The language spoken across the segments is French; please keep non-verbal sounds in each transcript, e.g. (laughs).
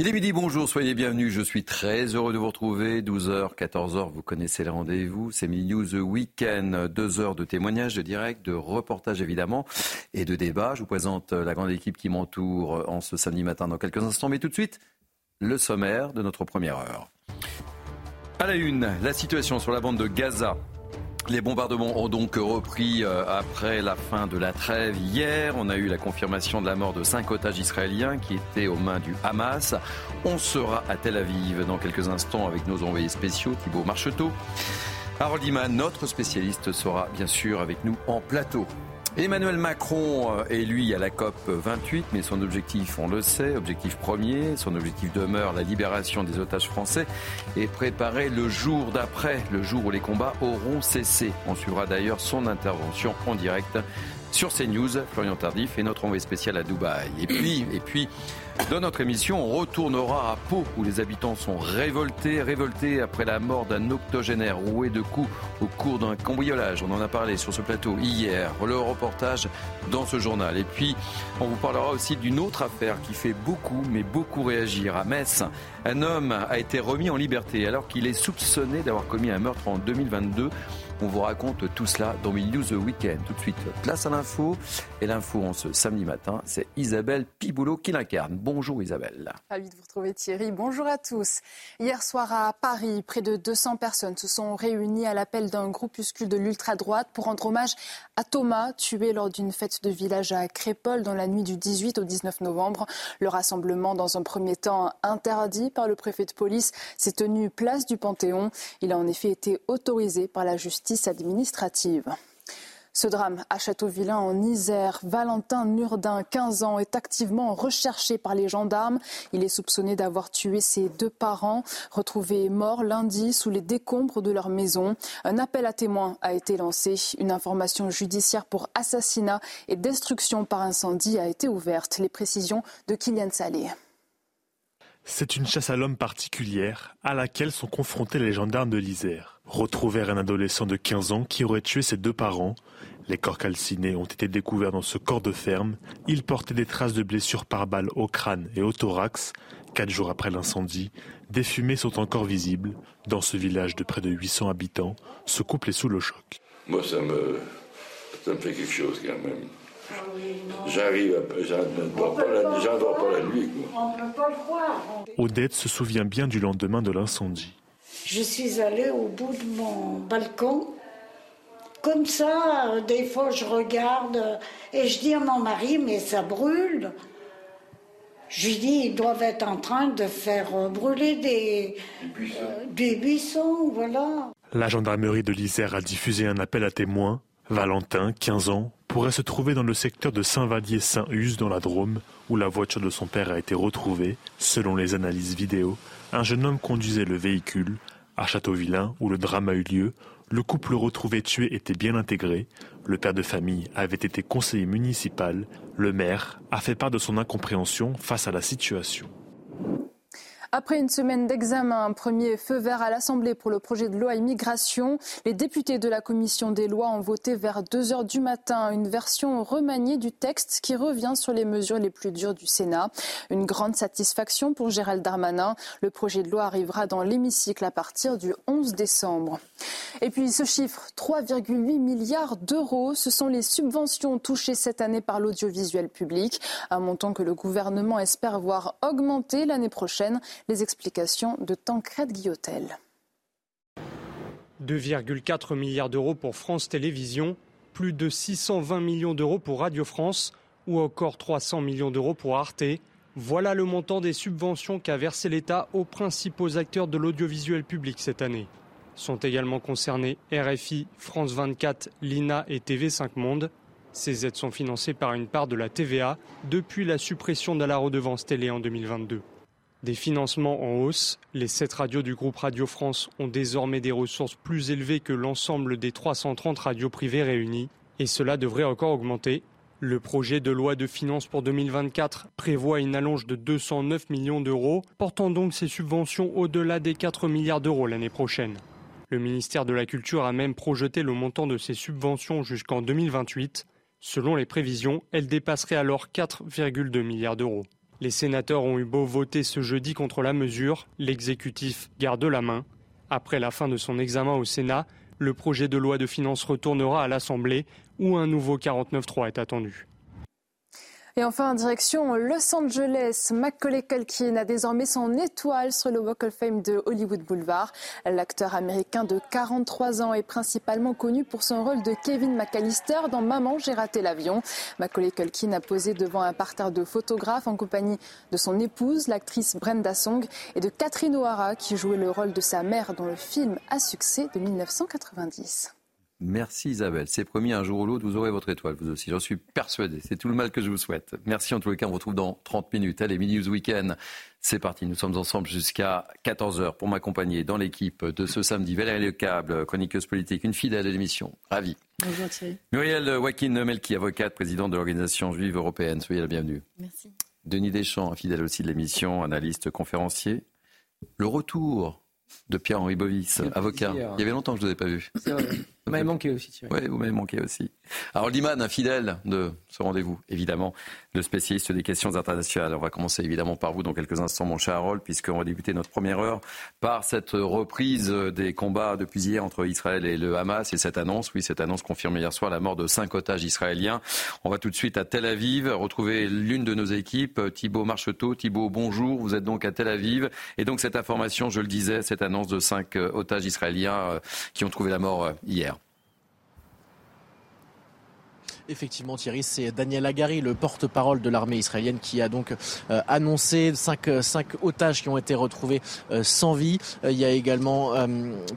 Il est midi, bonjour, soyez bienvenus. Je suis très heureux de vous retrouver. 12h, 14h, vous connaissez le rendez-vous. C'est Mini News Weekend. Deux heures de témoignages, de direct, de reportages évidemment et de débats. Je vous présente la grande équipe qui m'entoure en ce samedi matin dans quelques instants. Mais tout de suite, le sommaire de notre première heure. À la une, la situation sur la bande de Gaza. Les bombardements ont donc repris euh, après la fin de la trêve hier. On a eu la confirmation de la mort de cinq otages israéliens qui étaient aux mains du Hamas. On sera à Tel Aviv dans quelques instants avec nos envoyés spéciaux, Thibault Marcheteau. Harold Iman, notre spécialiste, sera bien sûr avec nous en plateau. Emmanuel Macron euh, est lui à la COP 28, mais son objectif, on le sait, objectif premier, son objectif demeure la libération des otages français et préparer le jour d'après, le jour où les combats auront cessé. On suivra d'ailleurs son intervention en direct sur CNews, Florian Tardif et notre envoyé spécial à Dubaï. Et puis, et puis, dans notre émission, on retournera à Pau où les habitants sont révoltés, révoltés après la mort d'un octogénaire roué de coups au cours d'un cambriolage. On en a parlé sur ce plateau hier. Le reportage dans ce journal. Et puis, on vous parlera aussi d'une autre affaire qui fait beaucoup, mais beaucoup réagir. À Metz, un homme a été remis en liberté alors qu'il est soupçonné d'avoir commis un meurtre en 2022. On vous raconte tout cela dans Mille News Weekend. Tout de suite, place à l'info. Et l'info en ce samedi matin, c'est Isabelle Piboulot qui l'incarne. Bonjour Isabelle. Ravi de vous retrouver Thierry. Bonjour à tous. Hier soir à Paris, près de 200 personnes se sont réunies à l'appel d'un groupuscule de l'ultra-droite pour rendre hommage à Thomas, tué lors d'une fête de village à Crépole dans la nuit du 18 au 19 novembre. Le rassemblement, dans un premier temps interdit par le préfet de police, s'est tenu place du Panthéon. Il a en effet été autorisé par la justice administrative. Ce drame à Châteauvillain en Isère, Valentin Nurdin, 15 ans, est activement recherché par les gendarmes. Il est soupçonné d'avoir tué ses deux parents, retrouvés morts lundi sous les décombres de leur maison. Un appel à témoins a été lancé. Une information judiciaire pour assassinat et destruction par incendie a été ouverte. Les précisions de Kylian Salé. C'est une chasse à l'homme particulière à laquelle sont confrontés les gendarmes de l'Isère. Retrouvèrent un adolescent de 15 ans qui aurait tué ses deux parents. Les corps calcinés ont été découverts dans ce corps de ferme. Il portait des traces de blessures par balle au crâne et au thorax. Quatre jours après l'incendie, des fumées sont encore visibles. Dans ce village de près de 800 habitants, ce couple est sous le choc. Moi, ça me, ça me fait quelque chose quand même. J'arrive, j'en dors pas la nuit. On peut pas le croire. Odette se souvient bien du lendemain de l'incendie. Je suis allée au bout de mon balcon. Comme ça, des fois, je regarde et je dis à mon mari, mais ça brûle. Je lui dis, ils doivent être en train de faire brûler des, des buissons, voilà. La gendarmerie de l'Isère a diffusé un appel à témoins. Valentin, 15 ans, pourrait se trouver dans le secteur de Saint-Vallier-Saint-Use dans la Drôme, où la voiture de son père a été retrouvée. Selon les analyses vidéo, un jeune homme conduisait le véhicule. À Châteauvillain, où le drame a eu lieu, le couple retrouvé tué était bien intégré. Le père de famille avait été conseiller municipal. Le maire a fait part de son incompréhension face à la situation. Après une semaine d'examen, un premier feu vert à l'Assemblée pour le projet de loi immigration, les députés de la commission des lois ont voté vers 2 heures du matin une version remaniée du texte qui revient sur les mesures les plus dures du Sénat. Une grande satisfaction pour Gérald Darmanin. Le projet de loi arrivera dans l'hémicycle à partir du 11 décembre. Et puis ce chiffre, 3,8 milliards d'euros, ce sont les subventions touchées cette année par l'audiovisuel public, un montant que le gouvernement espère voir augmenter l'année prochaine. Les explications de Tancred Guillotel. 2,4 milliards d'euros pour France Télévisions, plus de 620 millions d'euros pour Radio France ou encore 300 millions d'euros pour Arte. Voilà le montant des subventions qu'a versé l'État aux principaux acteurs de l'audiovisuel public cette année. Sont également concernés RFI, France 24, l'INA et TV5 Monde. Ces aides sont financées par une part de la TVA depuis la suppression de la redevance télé en 2022. Des financements en hausse, les sept radios du groupe Radio France ont désormais des ressources plus élevées que l'ensemble des 330 radios privées réunies, et cela devrait encore augmenter. Le projet de loi de finances pour 2024 prévoit une allonge de 209 millions d'euros, portant donc ces subventions au-delà des 4 milliards d'euros l'année prochaine. Le ministère de la Culture a même projeté le montant de ces subventions jusqu'en 2028. Selon les prévisions, elles dépasseraient alors 4,2 milliards d'euros. Les sénateurs ont eu beau voter ce jeudi contre la mesure, l'exécutif garde la main. Après la fin de son examen au Sénat, le projet de loi de finances retournera à l'Assemblée où un nouveau 49.3 est attendu. Et enfin, en direction Los Angeles, Macaulay Culkin a désormais son étoile sur le Walk of Fame de Hollywood Boulevard. L'acteur américain de 43 ans est principalement connu pour son rôle de Kevin McAllister dans Maman, j'ai raté l'avion. Macaulay Culkin a posé devant un parterre de photographes en compagnie de son épouse, l'actrice Brenda Song, et de Catherine O'Hara, qui jouait le rôle de sa mère dans le film à succès de 1990. Merci Isabelle. C'est promis, un jour ou l'autre, vous aurez votre étoile, vous aussi. J'en suis persuadé. C'est tout le mal que je vous souhaite. Merci en tous les cas. On vous retrouve dans 30 minutes. Allez, Mini News Weekend. C'est parti. Nous sommes ensemble jusqu'à 14h pour m'accompagner dans l'équipe de ce samedi. Valérie Lecable, chroniqueuse politique, une fidèle de l'émission. Ravi. Bonjour Thierry. Muriel Wakin Melki, avocate, présidente de l'Organisation juive européenne. Soyez la bienvenue. Merci. Denis Deschamps, fidèle aussi de l'émission, analyste, conférencier. Le retour de Pierre-Henri Bovis, avocat. Il y avait longtemps que je ne vous ai pas vu. C'est vrai. Vous m'avez manqué aussi, Thierry. Oui, vous m'avez manqué aussi. Alors, Liman, un fidèle de ce rendez-vous, évidemment, le spécialiste des questions internationales. On va commencer évidemment par vous dans quelques instants, mon cher Harold, puisqu'on va débuter notre première heure par cette reprise des combats depuis hier entre Israël et le Hamas et cette annonce, oui, cette annonce confirme hier soir la mort de cinq otages israéliens. On va tout de suite à Tel Aviv retrouver l'une de nos équipes, Thibault Marcheteau. Thibault, bonjour. Vous êtes donc à Tel Aviv. Et donc, cette information, je le disais, cette annonce de cinq otages israéliens euh, qui ont trouvé la mort euh, hier. Effectivement, Thierry, c'est Daniel Agari, le porte-parole de l'armée israélienne, qui a donc euh, annoncé cinq, euh, cinq, otages qui ont été retrouvés euh, sans vie. il y a également,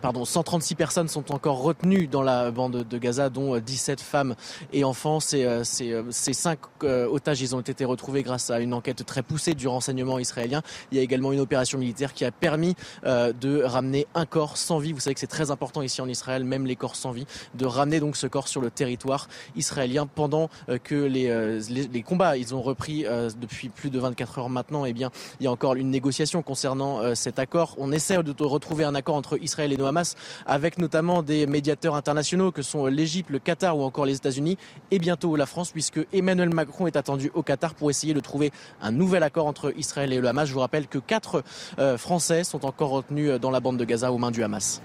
pardon, 136 personnes sont encore retenues dans la bande de Gaza, dont 17 femmes et enfants. Ces, ces, ces cinq otages, ils ont été retrouvés grâce à une enquête très poussée du renseignement israélien. Il y a également une opération militaire qui a permis de ramener un corps sans vie. Vous savez que c'est très important ici en Israël, même les corps sans vie, de ramener donc ce corps sur le territoire israélien pendant euh, que euh, les, les, combats ont repris euh, depuis plus de 24 heures maintenant. Eh il y a encore une négociation concernant cet accord. On essaie de retrouver un accord entre Israël et le Hamas avec notamment des médiateurs internationaux que sont l'Égypte, le Qatar ou encore les États-Unis et bientôt la France puisque Emmanuel Macron est attendu au Qatar pour essayer de trouver un nouvel accord entre Israël et le Hamas. Je vous rappelle que quatre Français sont encore retenus dans la bande de Gaza aux mains du Hamas.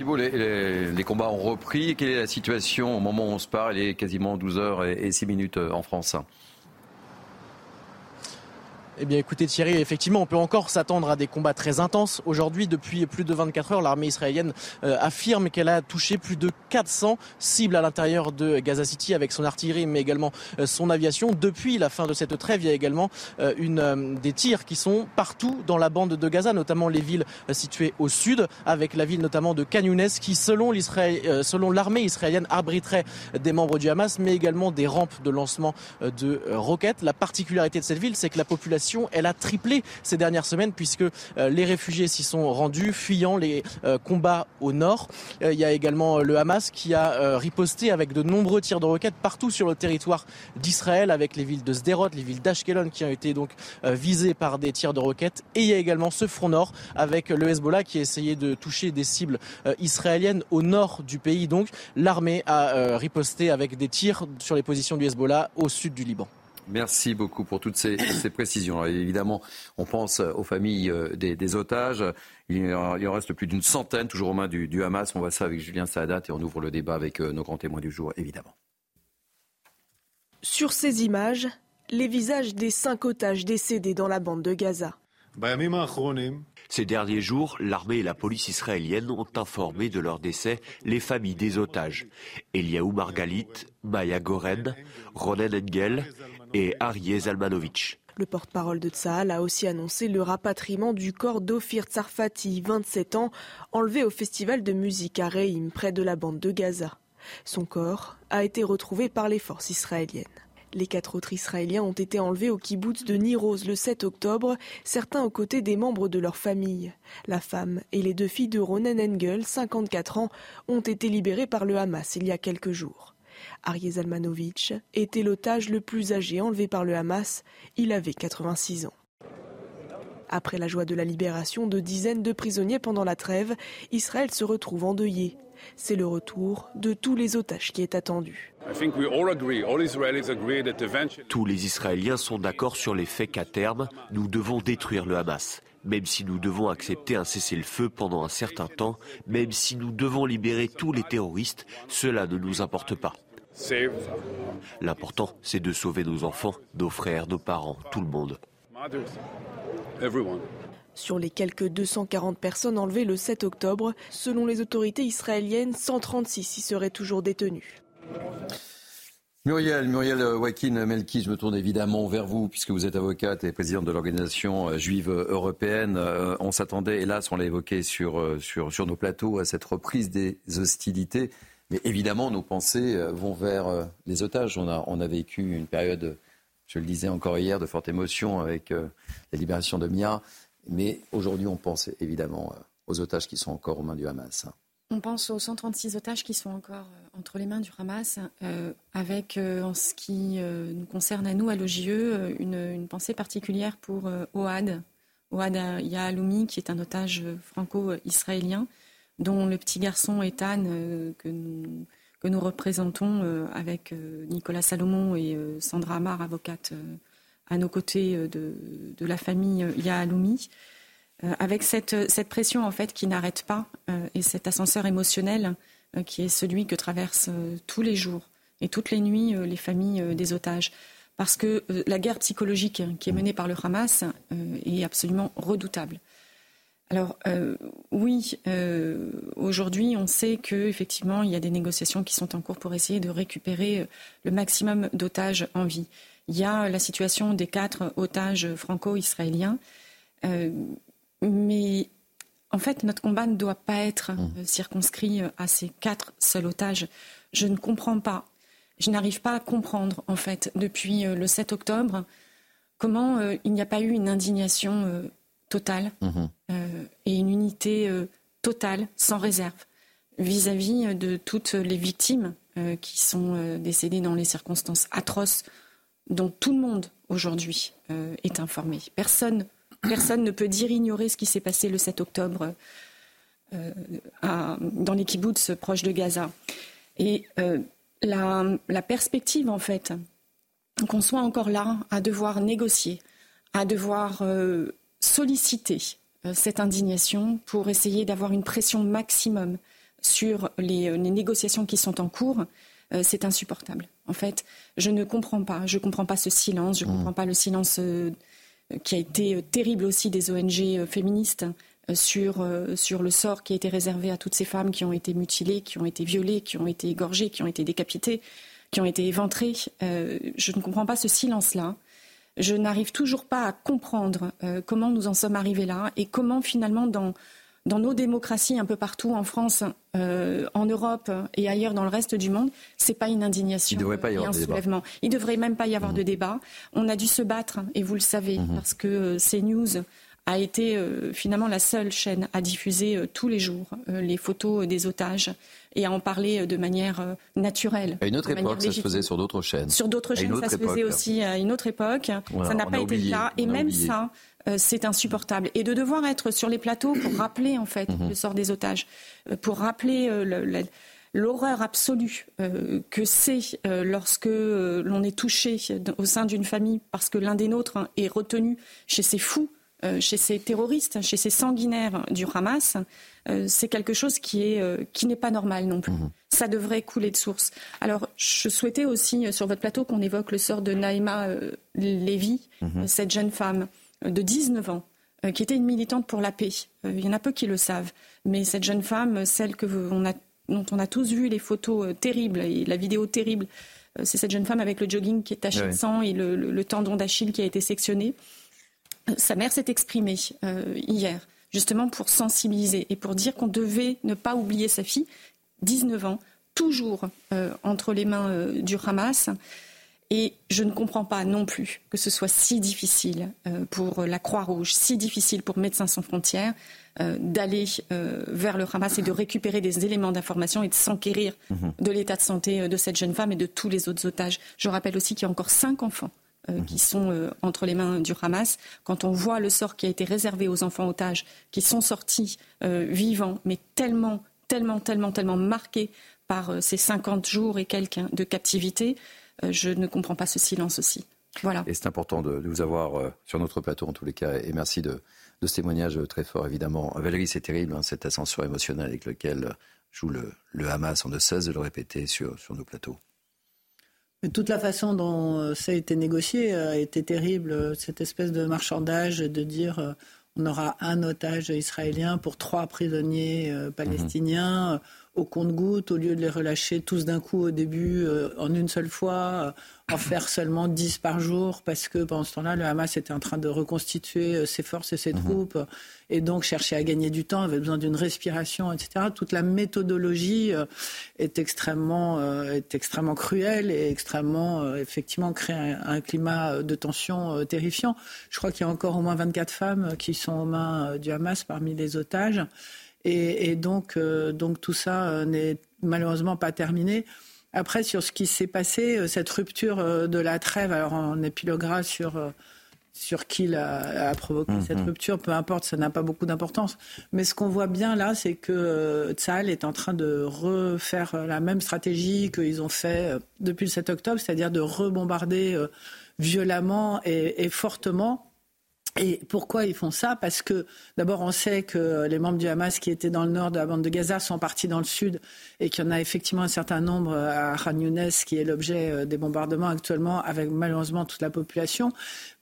Les, combats ont repris. Quelle est la situation au moment où on se parle Il est quasiment 12 heures et 6 minutes euh, en France. Eh bien écoutez Thierry, effectivement on peut encore s'attendre à des combats très intenses. Aujourd'hui, depuis plus de 24 heures, l'armée israélienne euh, affirme qu'elle a touché plus de 400 cibles à l'intérieur de Gaza City avec son artillerie mais également euh, son aviation. Depuis la fin de cette trêve, il y a également euh, une, des tirs qui sont partout dans la bande de Gaza, notamment les villes situées au sud, avec la ville notamment de Khan qui selon l'armée israélienne abriterait des membres du Hamas mais également des rampes de lancement de roquettes. La particularité de cette ville, c'est que la population elle a triplé ces dernières semaines puisque euh, les réfugiés s'y sont rendus, fuyant les euh, combats au nord. Euh, il y a également le Hamas qui a riposté avec de nombreux tirs de roquettes partout sur le territoire d'Israël, avec les villes de Sderot, les villes d'Ashkelon qui ont été donc visées par des tirs de roquettes. Et il y a également ce front nord avec le Hezbollah qui a essayé de toucher des cibles israéliennes au nord du pays. Donc l'armée a riposté avec des tirs sur les positions du Hezbollah au sud du Liban. Merci beaucoup pour toutes ces, précisions. évidemment, on pense aux familles euh, des, otages. Il en, reste plus d'une centaine, toujours aux mains du, Hamas. On voit ça avec Julien Saadat et on ouvre le débat avec euh, nos grands témoins du jour, évidemment. Sur ces images, les visages des cinq otages décédés dans la bande de Gaza. Ces derniers jours, l'armée et la police israélienne ont informé de leur décès les familles des otages. Eliaou Margalit, Maya Goren, Ronen Engel et Arié Zalmanovic. Le porte-parole de Tsahal a aussi annoncé le rapatriement du corps d'Ofir Tsarfati, 27 ans, enlevé au festival de musique à Reim, près de la bande de Gaza. Son corps a été retrouvé par les forces israéliennes. Les quatre autres Israéliens ont été enlevés au kibbutz de Niroz le 7 octobre, certains aux côtés des membres de leur famille. La femme et les deux filles de Ronen Engel, 54 ans, ont été libérées par le Hamas il y a quelques jours. Arié Zalmanovitch était l'otage le plus âgé enlevé par le Hamas. Il avait 86 ans. Après la joie de la libération de dizaines de prisonniers pendant la trêve, Israël se retrouve endeuillé. C'est le retour de tous les otages qui est attendu. Tous les Israéliens sont d'accord sur les faits qu'à terme, nous devons détruire le Hamas. Même si nous devons accepter un cessez-le-feu pendant un certain temps, même si nous devons libérer tous les terroristes, cela ne nous importe pas. L'important, c'est de sauver nos enfants, nos frères, nos parents, tout le monde. Sur les quelques 240 personnes enlevées le 7 octobre, selon les autorités israéliennes, 136 y seraient toujours détenues. Muriel, Muriel Wakin Melki, je me tourne évidemment vers vous, puisque vous êtes avocate et présidente de l'organisation euh, juive européenne. Euh, on s'attendait, hélas, on l'a évoqué sur, euh, sur, sur nos plateaux, à cette reprise des hostilités. Mais évidemment, nos pensées vont vers les otages. On a, on a vécu une période, je le disais encore hier, de forte émotion avec la libération de Mia. Mais aujourd'hui, on pense évidemment aux otages qui sont encore aux mains du Hamas. On pense aux 136 otages qui sont encore euh, entre les mains du Hamas, euh, avec, euh, en ce qui nous concerne à nous, à l'OJE, une, pensée particulière pour Ohad, Ohad Yahaloumi, qui est un otage franco-israélien, dont le petit garçon Ethan, que, nous, que nous représentons avec Nicolas Salomon et Sandra Amar, avocate à nos côtés de, la famille Yahaloumi. Euh, avec cette, cette, pression en fait qui n'arrête pas euh, et cet ascenseur émotionnel euh, qui est celui que traversent tous les jours et toutes les nuits les familles des otages. Parce que la guerre psychologique qui est menée par le Hamas est absolument redoutable. Alors oui, aujourd'hui, on sait qu'effectivement, il y a des négociations qui sont en cours pour essayer de récupérer le maximum d'otages en vie. Il y a la situation des quatre otages franco-israéliens. Mais en fait, notre combat ne doit pas être mmh. euh, circonscrit euh, à ces quatre seuls otages. Je ne comprends pas. Je n'arrive pas à comprendre, en fait, depuis euh, le 7 octobre, comment il n'y a pas eu une indignation totale mmh. et une unité totale, sans réserve, vis-à-vis de toutes les victimes qui sont décédées dans les circonstances atroces dont tout le monde aujourd'hui est informé. Personne Personne ne peut dire ignorer ce qui s'est passé le 7 octobre euh, dans les kibbutz proches de Gaza. Et euh, la, perspective, en fait, qu'on soit encore là à devoir négocier, à devoir euh, solliciter cette indignation pour essayer d'avoir une pression maximum sur les, négociations qui sont en cours, c'est insupportable. En fait, je ne comprends pas. Je ne comprends pas ce silence. Je ne mmh. comprends pas le silence qui a été euh, terrible aussi des ONG euh, féministes euh, sur, sur le sort qui a été réservé à toutes ces femmes qui ont été mutilées, qui ont été violées, qui ont été égorgées, qui ont été décapitées, qui ont été éventrées. je ne comprends pas ce silence-là. Je n'arrive toujours pas à comprendre comment nous en sommes arrivés là et comment finalement dans, dans nos démocraties un peu partout en France, euh, en Europe et ailleurs dans le reste du monde, c'est pas une indignation Il devrait pas y avoir un soulèvement. Il devrait même pas y avoir de mmh. débat. On a dû se battre et vous le savez mmh. parce que euh, CNews a été euh, finalement la seule chaîne à diffuser tous les jours les photos des otages et à en parler de manière naturelle. À une autre époque, ça se faisait sur d'autres chaînes. Sur d'autres chaînes, ça se faisait aussi à une autre époque. ça n'a pas été le cas. Et même ça, euh, c'est insupportable. Et de devoir être sur les plateaux pour rappeler en fait mhm. le sort des otages, euh, pour rappeler euh, l'horreur absolue que c'est lorsque l'on est touché au sein d'une famille parce que l'un des nôtres hein, est retenu chez ces fous, chez ces terroristes, chez ces sanguinaires du Hamas, c'est quelque chose qui est qui n'est pas normal non plus. Mhm. Ça devrait couler de source. Alors, je souhaitais aussi sur votre plateau qu'on évoque le sort de Naïma Lévy, mhm. cette jeune femme de 19 ans euh, qui était une militante pour la paix. Euh, il y en a peu qui le savent. Mais cette jeune femme, celle que dont on a tous vu les photos euh, terribles et la vidéo terrible, c'est cette jeune femme avec le jogging qui est taché de sang et le, tendon d'Achille qui a été sectionné. Sa mère s'est exprimée hier, justement pour sensibiliser et pour dire qu'on devait ne pas oublier sa fille, 19 ans, toujours entre les mains du Hamas. Et je ne comprends pas non plus que ce soit si difficile pour la Croix-Rouge, si difficile pour Médecins sans frontières d'aller vers le Hamas et de récupérer des éléments d'information et de s'enquérir mhm. de l'état de santé de cette jeune femme et de tous les autres otages. Je rappelle aussi qu'il y a encore cinq enfants euh, qui sont euh, entre les mains du Hamas. Quand on voit le sort qui a été réservé aux enfants otages, qui sont sortis euh, vivants, mais tellement, tellement, tellement, tellement marqués par ces 50 jours et quelques de captivité, je ne comprends pas ce silence aussi. Voilà. Et c'est important de, vous avoir sur notre plateau en tous les cas. Et merci de, ce témoignage très fort, évidemment. Valérie, c'est terrible, hein, cette ascension émotionnelle avec laquelle joue le, Hamas. On ne cesse de le répéter sur nos plateaux. Mais toute la façon dont euh, ça a été négocié a été terrible. Cette espèce de marchandage de dire euh, on aura un otage israélien pour trois prisonniers euh, palestiniens au compte-gouttes, au lieu de les relâcher tous d'un coup au début, en une seule fois, en faire seulement 10 par jour, parce que pendant ce temps-là, le Hamas était en train de reconstituer euh, ses forces et ses mhm. troupes, et donc cherchait à gagner du temps, avait besoin d'une respiration, etc. Toute la méthodologie euh, est extrêmement, euh, est extrêmement cruelle et extrêmement, effectivement, crée un, climat de tension terrifiant. Je crois qu'il y a encore au moins 24 femmes qui sont aux mains du Hamas parmi les otages. Et, et donc, donc tout ça n'est malheureusement pas terminé. Après, sur ce qui s'est passé, euh, cette rupture euh, de la trêve, alors en épilogra sur euh, sur qui a, provoqué mhm. cette rupture, peu importe, ça n'a pas beaucoup d'importance. Mais ce qu'on voit bien là, c'est que Tsahal est en train de refaire la même stratégie qu'ils ont fait depuis le 7 octobre, c'est-à-dire de rebombarder violemment et fortement et pourquoi ils font ça? Parce que d'abord, on sait que les membres du Hamas qui étaient dans le nord de la bande de Gaza sont partis dans le sud et qu'il y en a effectivement un certain nombre à Khan Younes qui est l'objet euh, des bombardements actuellement avec malheureusement toute la population.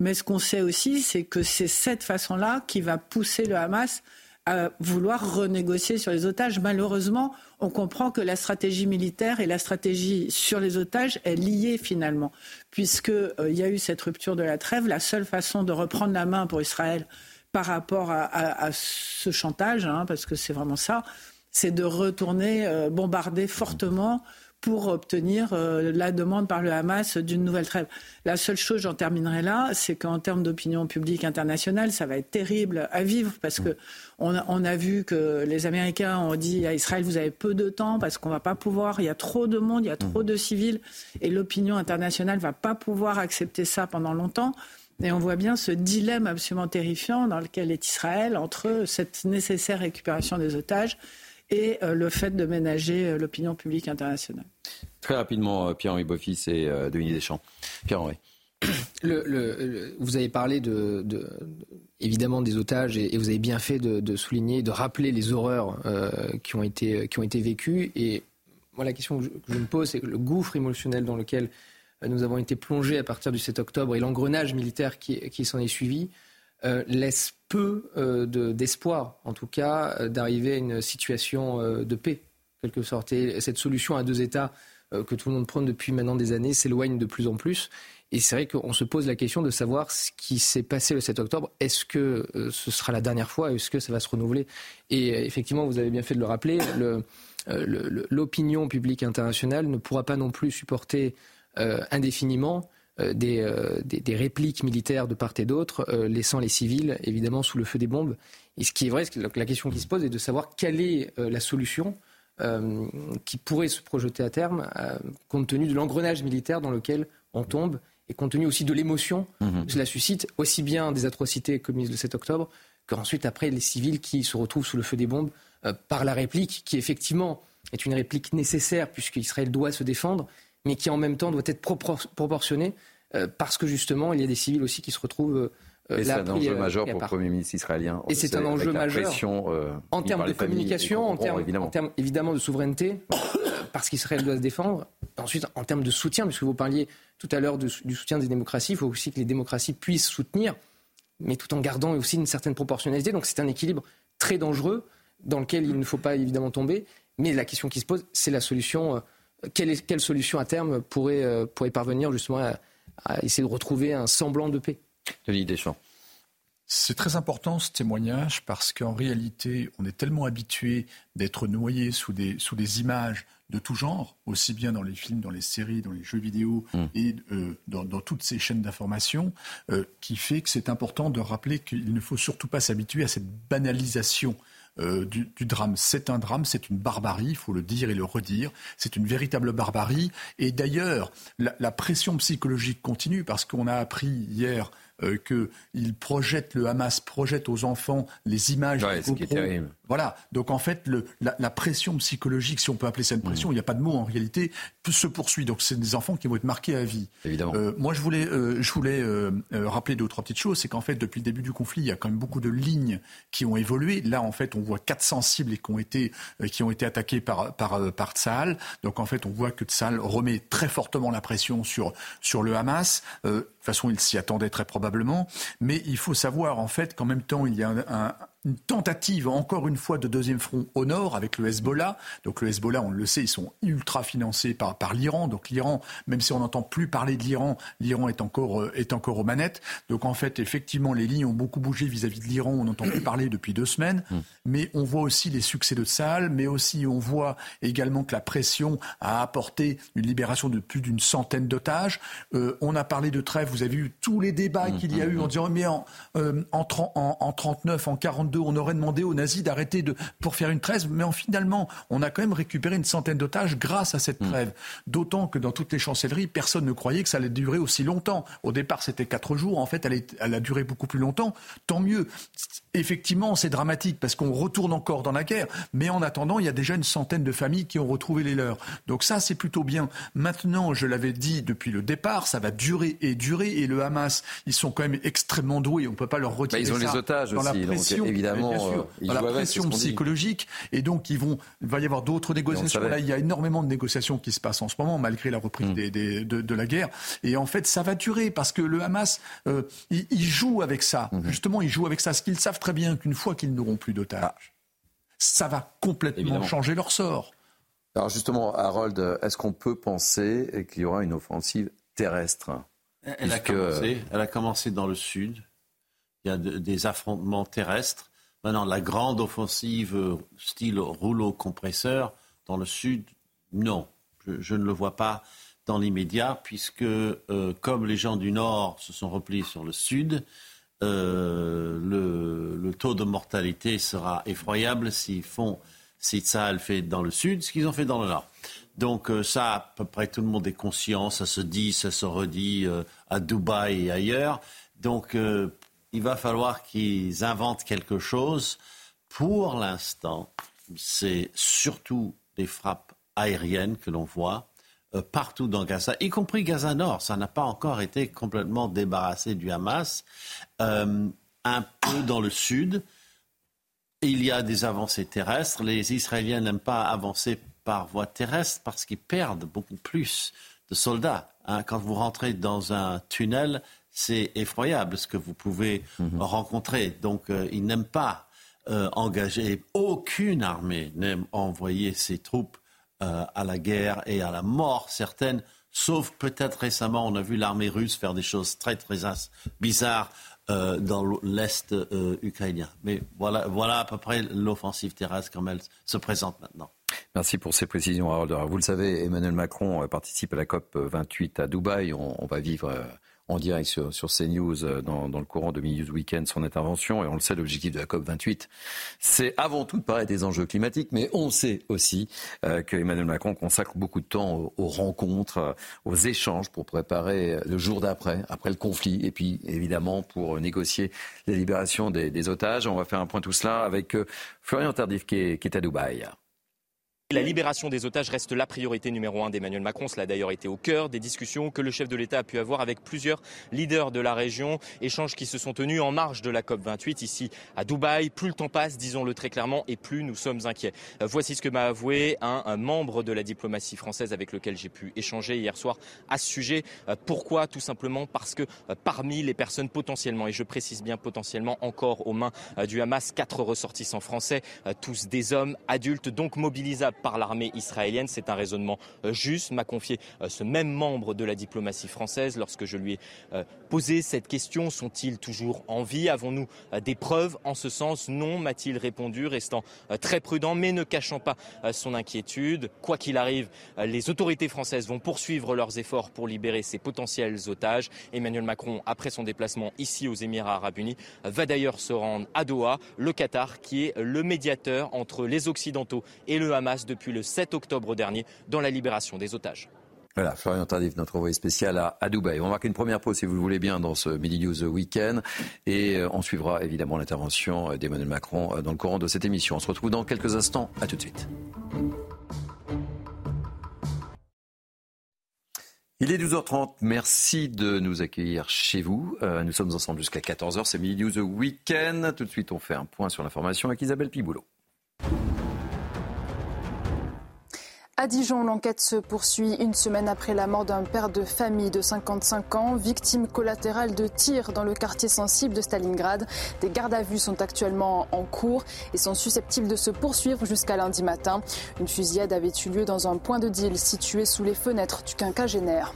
Mais ce qu'on sait aussi, c'est que c'est cette façon-là qui va pousser le Hamas à vouloir renégocier sur les otages. Malheureusement, on comprend que la stratégie militaire et la stratégie sur les otages est liée finalement, puisqu'il euh, y a eu cette rupture de la trêve. La seule façon de reprendre la main pour Israël par rapport à, ce chantage, hein, parce que c'est vraiment ça, c'est de retourner euh, bombarder fortement pour obtenir euh, la demande par le Hamas d'une nouvelle trêve. La seule chose, j'en terminerai là, c'est qu'en termes d'opinion publique internationale, ça va être terrible à vivre parce que on a, vu que les Américains ont dit à Israël, vous avez peu de temps parce qu'on va pas pouvoir, il y a trop de monde, il y a trop de civils et l'opinion internationale va pas pouvoir accepter ça pendant longtemps. Et on voit bien ce dilemme absolument terrifiant dans lequel est Israël entre cette nécessaire récupération des otages et euh, le fait de ménager euh, l'opinion publique internationale. Très rapidement, euh, Pierre-Henri Boffis et Denis Deschamps. Pierre-Henri. Le, vous avez parlé de, évidemment des otages et, vous avez bien fait de, souligner, de rappeler les horreurs qui, ont été, qui ont été vécues. Et moi, la question que je, me pose, c'est le gouffre émotionnel dans lequel nous avons été plongés à partir du 7 octobre et l'engrenage militaire qui, qui s'en est suivi laisse peu euh, d'espoir, en tout cas, euh, d'arriver à une situation euh, de paix, quelque sorte. Et cette solution à deux États que tout le monde prône depuis maintenant des années s'éloigne de plus en plus. Et c'est vrai qu'on se pose la question de savoir ce qui s'est passé le 7 octobre. Est-ce que ce sera la dernière fois? Est-ce que ça va se renouveler? Et effectivement, vous avez bien fait de le rappeler, l'opinion publique internationale ne pourra pas non plus supporter indéfiniment euh, euh, des, des, répliques militaires de part et d'autre, euh, laissant les civils évidemment sous le feu des bombes. Et ce qui est vrai, la question qui se pose est de savoir quelle est la solution qui pourrait se projeter à terme, compte tenu de l'engrenage militaire dans lequel on tombe, et compte tenu aussi de l'émotion mhm. que cela suscite, aussi bien des atrocités commises le 7 octobre, qu'ensuite après les civils qui se retrouvent sous le feu des bombes par la réplique, qui effectivement est une réplique nécessaire puisqu'Israël doit se défendre, mais qui en même temps doit être proportionné euh, parce que justement, il y a des civils aussi qui se retrouvent. Euh, et c'est un enjeu euh, majeur pour le Premier ministre israélien. Et c'est un enjeu majeur en termes de communication, en termes, évidemment. de souveraineté, (coughs) parce qu'Israël doit se défendre. Ensuite, en termes de soutien, puisque vous parliez tout à l'heure du soutien des démocraties, il faut aussi que les démocraties puissent soutenir, mais tout en gardant aussi une certaine proportionnalité. Donc c'est un équilibre très dangereux dans lequel il ne faut pas évidemment tomber. Mais la question qui se pose, c'est la solution quelle, quelle, solution à terme pourrait, euh, pourrait parvenir justement à, essayer de retrouver un semblant de paix? Denis Deschamps. C'est très important ce témoignage parce qu'en réalité, on est tellement habitué d'être noyé sous des, sous des images de tout genre, aussi bien dans les films, dans les séries, dans les jeux vidéo mm. et dans, toutes ces chaînes d'information, qui fait que c'est important de rappeler qu'il ne faut surtout pas s'habituer à cette banalisation euh, du, drame. C'est un drame, c'est une barbarie, il faut le dire et le redire. C'est une véritable barbarie. Et d'ailleurs, la, pression psychologique continue parce qu'on a appris hier euh, qu'il projette, le Hamas projette aux enfants les images. Ouais, ce qui est terrible. Voilà. Donc en fait, le, la, pression psychologique, si on peut appeler ça une pression, mmh. il n'y a pas de mot en réalité, se poursuit. Donc c'est des enfants qui vont être marqués à vie. Évidemment. Euh, moi, je voulais, euh, je voulais euh, rappeler deux ou trois petites choses. C'est qu'en fait, depuis le début du conflit, il y a quand même beaucoup de lignes qui ont évolué. Là, en fait, on voit 400 cibles qui ont été, qui ont été attaquées par, par, par Tsahal. Donc en fait, on voit que Tsahal remet très fortement la pression sur, sur le Hamas. de toute façon, il s'y attendait très probablement. Mais il faut savoir, en fait, qu'en même temps, il y a un une tentative, encore une fois, de deuxième front au nord avec le Hezbollah. Donc le Hezbollah, on le sait, ils sont ultra financés par, par l'Iran. Donc l'Iran, même si on n'entend plus parler de l'Iran, l'Iran est encore, euh, est encore aux manettes. Donc en fait, effectivement, les lignes ont beaucoup bougé vis-à-vis de l'Iran. On n'entend plus parler depuis deux semaines. Hmm. Mais on voit aussi les succès de Saal, mais aussi on voit également que la pression a apporté une libération de plus d'une centaine d'otages. Euh, on a parlé de trêve, vous avez vu tous les débats hmm, qu'il y a hmm, eu en disant, mais en, euh, en, en, en 39, en 42, on aurait demandé aux nazis d'arrêter de, pour faire une trêve, mais finalement, on a quand même récupéré une centaine d'otages grâce à cette mm. trêve. D'autant que dans toutes les chancelleries, personne ne croyait que ça allait durer aussi longtemps. Au départ, c'était quatre jours. En fait, elle, elle a duré beaucoup plus longtemps. Tant mieux. Effectivement, c'est dramatique parce qu'on retourne encore dans la guerre. Mais en attendant, il y a déjà une centaine de familles qui ont retrouvé les leurs. Donc ça, c'est plutôt bien. Maintenant, je l'avais dit depuis le départ, ça va durer et durer. Et le Hamas, ils sont quand même extrêmement doués. On ne peut pas leur retirer bah, ils ont les otages dans aussi, la pression. Évidemment, bien sûr, euh, la pression psychologique. Et donc, ils vont, il va y avoir d'autres négociations. Là, il y a énormément de négociations qui se passent en ce moment, malgré la reprise mm. des, de, la guerre. Et en fait, ça va durer parce que le Hamas, euh, il, joue avec ça. Mm-hmm. Justement, il joue avec ça. Parce qu'ils savent très bien qu'une fois qu'ils n'auront plus d'otages, ça va complètement changer leur sort. Alors justement, Harold, est-ce qu'on peut penser qu'il y aura une offensive terrestre? Elle, a commencé, elle a commencé dans le sud. Il y a des affrontements terrestres. Maintenant, la grande offensive euh, style rouleau compresseur dans le sud, non, je, ne le vois pas dans l'immédiat, puisque euh, comme les gens du nord se sont repliés sur le sud, euh, le, taux de mortalité sera effroyable s'ils font, si ça le fait dans le sud, ce qu'ils ont fait dans le nord. Donc ça, à peu près tout le monde est conscient, ça se dit, ça se redit à Dubaï et ailleurs. Donc il va falloir qu'ils inventent quelque chose. Pour l'instant, c'est surtout des frappes aériennes que l'on voit euh, partout dans Gaza, y compris Gaza Nord. Ça n'a pas encore été complètement débarrassé du Hamas. Euh, un peu dans le sud, il y a des avancées terrestres. Les Israéliens n'aiment pas avancer par voie terrestre parce qu'ils perdent beaucoup plus de soldats. Hein. Quand vous rentrez dans un tunnel, c'est effroyable ce que vous pouvez mhm. rencontrer. Donc, euh, ils n'aiment pas euh, engager, aucune armée n'aime envoyer ses troupes euh, à la guerre et à la mort certaines, sauf peut-être récemment, on a vu l'armée russe faire des choses très, très bizarres dans l'Est ukrainien. Mais voilà, voilà à peu près l'offensive terrestre comme elle se présente maintenant. Merci pour ces précisions, Harold. Vous le savez, Emmanuel Macron participe à la COP 28 à Dubaï. on va vivre en direct sur, sur CNews euh, dans, dans le courant de News Weekend son intervention. Et on le sait, l'objectif de la COP28, c'est avant tout de parler des enjeux climatiques, mais on sait aussi euh, que Emmanuel Macron consacre beaucoup de temps aux, rencontres, euh, aux échanges pour préparer le jour d'après, après le conflit, et puis évidemment pour négocier la libération des, des otages. On va faire un point tout cela avec Florian Tardif qui est, qui est à Dubaï. La libération des otages reste la priorité numéro un d'Emmanuel Macron. Cela a d'ailleurs été au cœur des discussions que le chef de l'État a pu avoir avec plusieurs leaders de la région. Échanges qui se sont tenus en marge de la COP28 ici à Dubaï. Plus le temps passe, disons-le très clairement, et plus nous sommes inquiets. Euh, voici ce que m'a avoué un, membre de la diplomatie française avec lequel j'ai pu échanger hier soir à ce sujet. Euh, pourquoi? Tout simplement parce que euh, parmi les personnes potentiellement, et je précise bien potentiellement encore aux mains du Hamas, quatre ressortissants français, tous des hommes adultes, donc mobilisables par l'armée israélienne. C'est un raisonnement juste, m'a confié ce même membre de la diplomatie française lorsque je lui ai posé cette question. Sont-ils toujours en vie? Avons-nous des preuves en ce sens? Non, m'a-t-il répondu, restant très prudent, mais ne cachant pas son inquiétude. Quoi qu'il arrive, les autorités françaises vont poursuivre leurs efforts pour libérer ces potentiels otages. Emmanuel Macron, après son déplacement ici aux Émirats arabes unis, va d'ailleurs se rendre à Doha, le Qatar, qui est le médiateur entre les Occidentaux et le Hamas depuis le 7 octobre dernier dans la libération des otages. Voilà, Florian Tardif, notre envoyé spécial à, Dubaï. On va marquer une première pause, si vous le voulez bien, dans ce Midi News Weekend. Et euh, on suivra évidemment l'intervention d'Emmanuel Macron euh, dans le courant de cette émission. On se retrouve dans quelques instants. À tout de suite. Il est 12h30. Merci de nous accueillir chez vous. Euh, nous sommes ensemble jusqu'à 14h. C'est Midi News Weekend. Tout de suite, on fait un point sur l'information avec Isabelle Piboulot. À Dijon, l'enquête se poursuit une semaine après la mort d'un père de famille de 55 ans, victime collatérale de tirs dans le quartier sensible de Stalingrad. Des gardes à vue sont actuellement en cours et sont susceptibles de se poursuivre jusqu'à lundi matin. Une fusillade avait eu lieu dans un point de deal situé sous les fenêtres du quinquagénaire.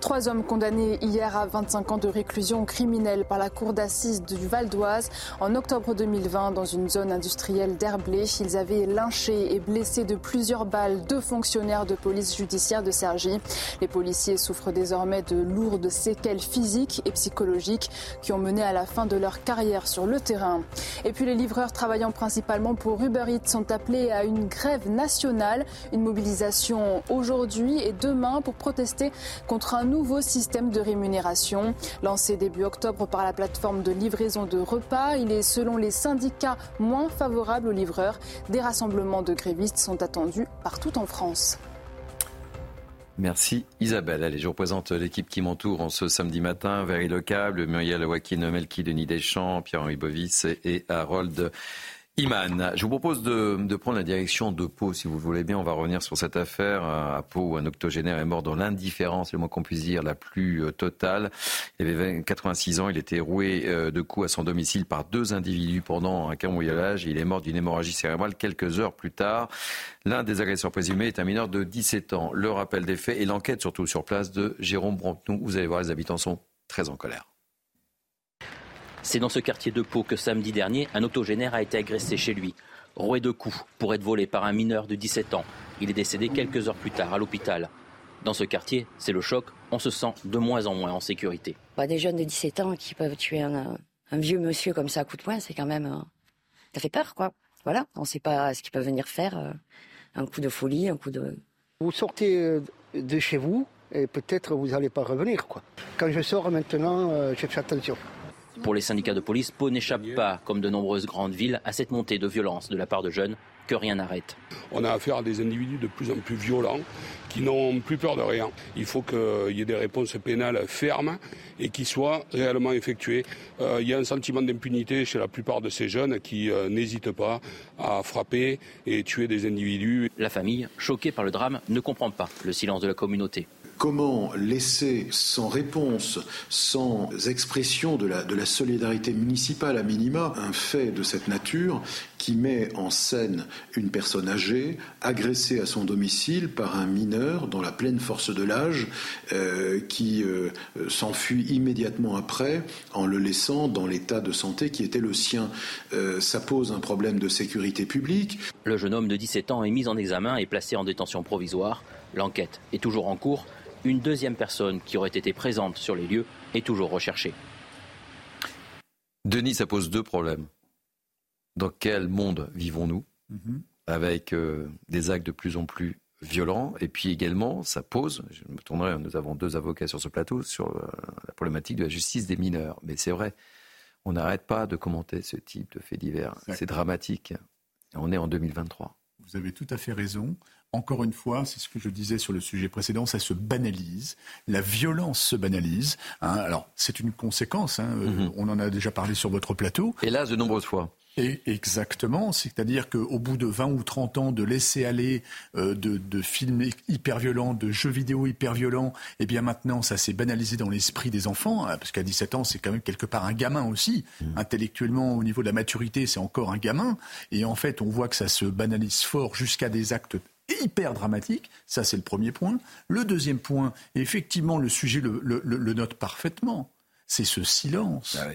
Trois hommes condamnés hier à 25 ans de réclusion criminelle par la cour d'assises du Val d'Oise en octobre 2020 dans une zone industrielle d'Herblay. Ils avaient lynché et blessé de plusieurs balles deux fonctionnaires de police judiciaire de Cergy. Les policiers souffrent désormais de lourdes séquelles physiques et psychologiques qui ont mené à la fin de leur carrière sur le terrain. Et puis les livreurs travaillant principalement pour Uber Eats sont appelés à une grève nationale, une mobilisation aujourd'hui et demain pour protester contre un nouveau système de rémunération. Lancé début octobre par la plateforme de livraison de repas, il est selon les syndicats moins favorable aux livreurs. Des rassemblements de grévistes sont attendus partout en France. Merci Isabelle. Allez, je représente l'équipe qui m'entoure en ce samedi matin. Valérie Lecable, Muriel Joaquin Melki, Denis Deschamps, Pierre-Henri Bovis et Harold Iman, je vous propose de, prendre la direction de Pau, si vous le voulez bien. On va revenir sur cette affaire à Pau où un octogénaire est mort dans l'indifférence, le moins qu'on puisse dire, la plus euh, totale. Il avait 86 ans, il était roué euh, de coups à son domicile par deux individus pendant un cambriolage. Il est mort d'une hémorragie cérébrale quelques heures plus tard. L'un des agresseurs présumés est un mineur de 17 ans. Le rappel des faits et l'enquête surtout sur place de Jérôme Brontenou. Vous allez voir, les habitants sont très en colère. C'est dans ce quartier de Pau que samedi dernier, un octogénaire a été agressé chez lui, roué de coups pour être volé par un mineur de 17 ans. Il est décédé quelques heures plus tard à l'hôpital. Dans ce quartier, c'est le choc, on se sent de moins en moins en sécurité. Bah, des jeunes de 17 ans qui peuvent tuer un, vieux monsieur comme ça à coup de poing, c'est quand même... Euh, ça fait peur, quoi. Voilà, on ne sait pas ce qu'ils peuvent venir faire. Euh, un coup de folie, un coup de... Vous sortez euh, de chez vous et peut-être vous n'allez pas revenir, quoi. Quand je sors maintenant, je fais attention. Pour les syndicats de police, Pau n'échappe pas, comme de nombreuses grandes villes, à cette montée de violence de la part de jeunes que rien n'arrête. On a affaire à des individus de plus en plus violents qui n'ont plus peur de rien. Il faut qu'il y ait des réponses pénales fermes et qui soient réellement effectuées. Euh, il y a un sentiment d'impunité chez la plupart de ces jeunes qui euh, n'hésitent pas à frapper et tuer des individus. La famille, choquée par le drame, ne comprend pas le silence de la communauté. Comment laisser sans réponse, sans expression de la, solidarité municipale à minima, un fait de cette nature qui met en scène une personne âgée agressée à son domicile par un mineur dans la pleine force de l'âge euh, qui euh, s'enfuit immédiatement après en le laissant dans l'état de santé qui était le sien. Euh, ça pose un problème de sécurité publique. Le jeune homme de 17 ans est mis en examen et placé en détention provisoire. L'enquête est toujours en cours. Une deuxième personne qui aurait été présente sur les lieux est toujours recherchée. Denis, ça pose deux problèmes. Dans quel monde vivons-nous mhm. Avec euh, des actes de plus en plus violents? Et puis également, ça pose, je me tournerai, nous avons deux avocats sur ce plateau, sur euh, la problématique de la justice des mineurs. Mais c'est vrai, on n'arrête pas de commenter ce type de faits divers. C'est dramatique. on est en 2023. Vous avez tout à fait raison. Encore une fois, c'est ce que je disais sur le sujet précédent, ça se banalise, la violence se banalise. Hein. Alors, c'est une conséquence, hein, euh, mhm. on en a déjà parlé sur votre plateau. Hélas, de nombreuses fois. Et exactement, c'est-à-dire qu'au bout de 20 ou 30 ans de laisser aller euh, de, films hyper violents, de jeux vidéo hyper violents, eh bien maintenant ça s'est banalisé dans l'esprit des enfants, hein, parce qu'à 17 ans c'est quand même quelque part un gamin aussi. Mmh. Intellectuellement, au niveau de la maturité, c'est encore un gamin. Et en fait, on voit que ça se banalise fort jusqu'à des actes hyper dramatique. Ça, c'est le premier point. Le deuxième point, effectivement, le sujet le, note parfaitement, c'est ce silence. Ah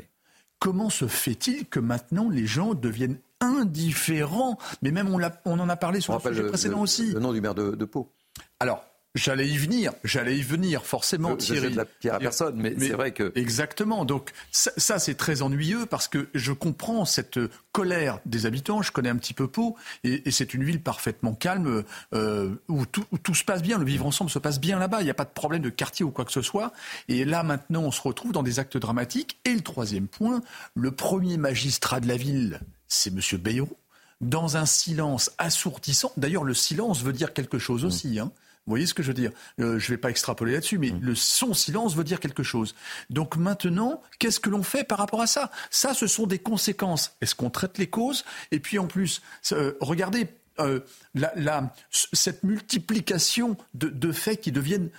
Comment se fait-il que maintenant les gens deviennent indifférents? Mais même on, on en a parlé sur le sujet précédent aussi. Le nom du maire de, de Pau. Alors, J'allais y venir, j'allais y venir, forcément, je, Thierry. Je la pierre à personne, mais, c'est vrai que... Exactement, donc ça, c'est très ennuyeux parce que je comprends cette colère des habitants, je connais un petit peu Pau, et, c'est une ville parfaitement calme, euh, où, tout, tout, se passe bien, le vivre ensemble se passe bien là-bas, il n'y a pas de problème de quartier ou quoi que ce soit, et là maintenant on se retrouve dans des actes dramatiques, et le troisième point, le premier magistrat de la ville, c'est M. Bayrou, dans un silence assourdissant. D'ailleurs, le silence veut dire quelque chose mmh. aussi. Hein. Vous voyez ce que je veux dire? Euh, Je ne vais pas extrapoler là-dessus, mais mm. le son silence veut dire quelque chose. Donc maintenant, qu'est-ce que l'on fait par rapport à ça? Ça, ce sont des conséquences. Est-ce qu'on traite les causes? Et puis en plus, euh, regardez, euh, la, cette multiplication de, faits qui deviennent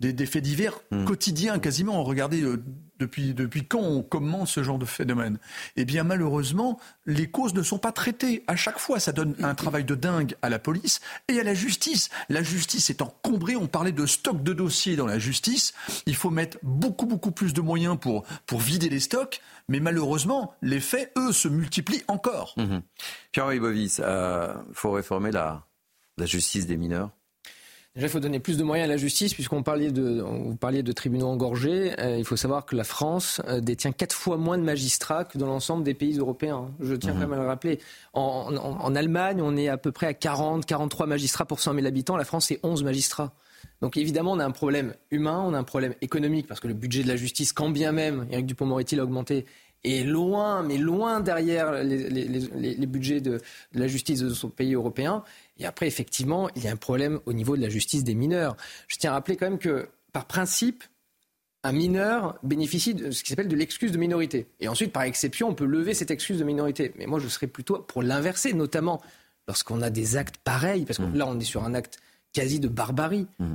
des, faits divers mm. quotidiens quasiment. Regardez depuis, depuis quand on commence ce genre de phénomène? Eh bien, malheureusement, les causes ne sont pas traitées. À chaque fois, ça donne un travail de dingue à la police et à la justice. La justice est encombrée. On parlait de stock de dossiers dans la justice. Il faut mettre beaucoup, beaucoup plus de moyens pour, pour vider les stocks. Mais malheureusement, les faits, eux, se multiplient encore. Mmh. Pierre-Henri Bovis, il euh, faut réformer la, la justice des mineurs Déjà, il faut donner plus de moyens à la justice, puisqu'on parlait de, vous parliez de tribunaux engorgés. Euh, il faut savoir que la France euh, détient quatre fois moins de magistrats que dans l'ensemble des pays européens. Je tiens quand même à le rappeler. En, en, Allemagne, on est à peu près à 40, 43 magistrats pour 100 000 habitants. La France, c'est 11 magistrats. Donc évidemment, on a un problème humain, on a un problème économique, parce que le budget de la justice, quand bien même Éric Dupont-Moretti l'a augmenté, est loin, mais loin derrière les, les, les, les budgets de, de, la justice de son pays européen. Et après, effectivement, il y a un problème au niveau de la justice des mineurs. Je tiens à rappeler quand même que, par principe, un mineur bénéficie de ce qui s'appelle de l'excuse de minorité. Et ensuite, par exception, on peut lever cette excuse de minorité. Mais moi, je serais plutôt pour l'inverser, notamment lorsqu'on a des actes pareils, parce que mmh. là, on est sur un acte quasi de barbarie. Mmh.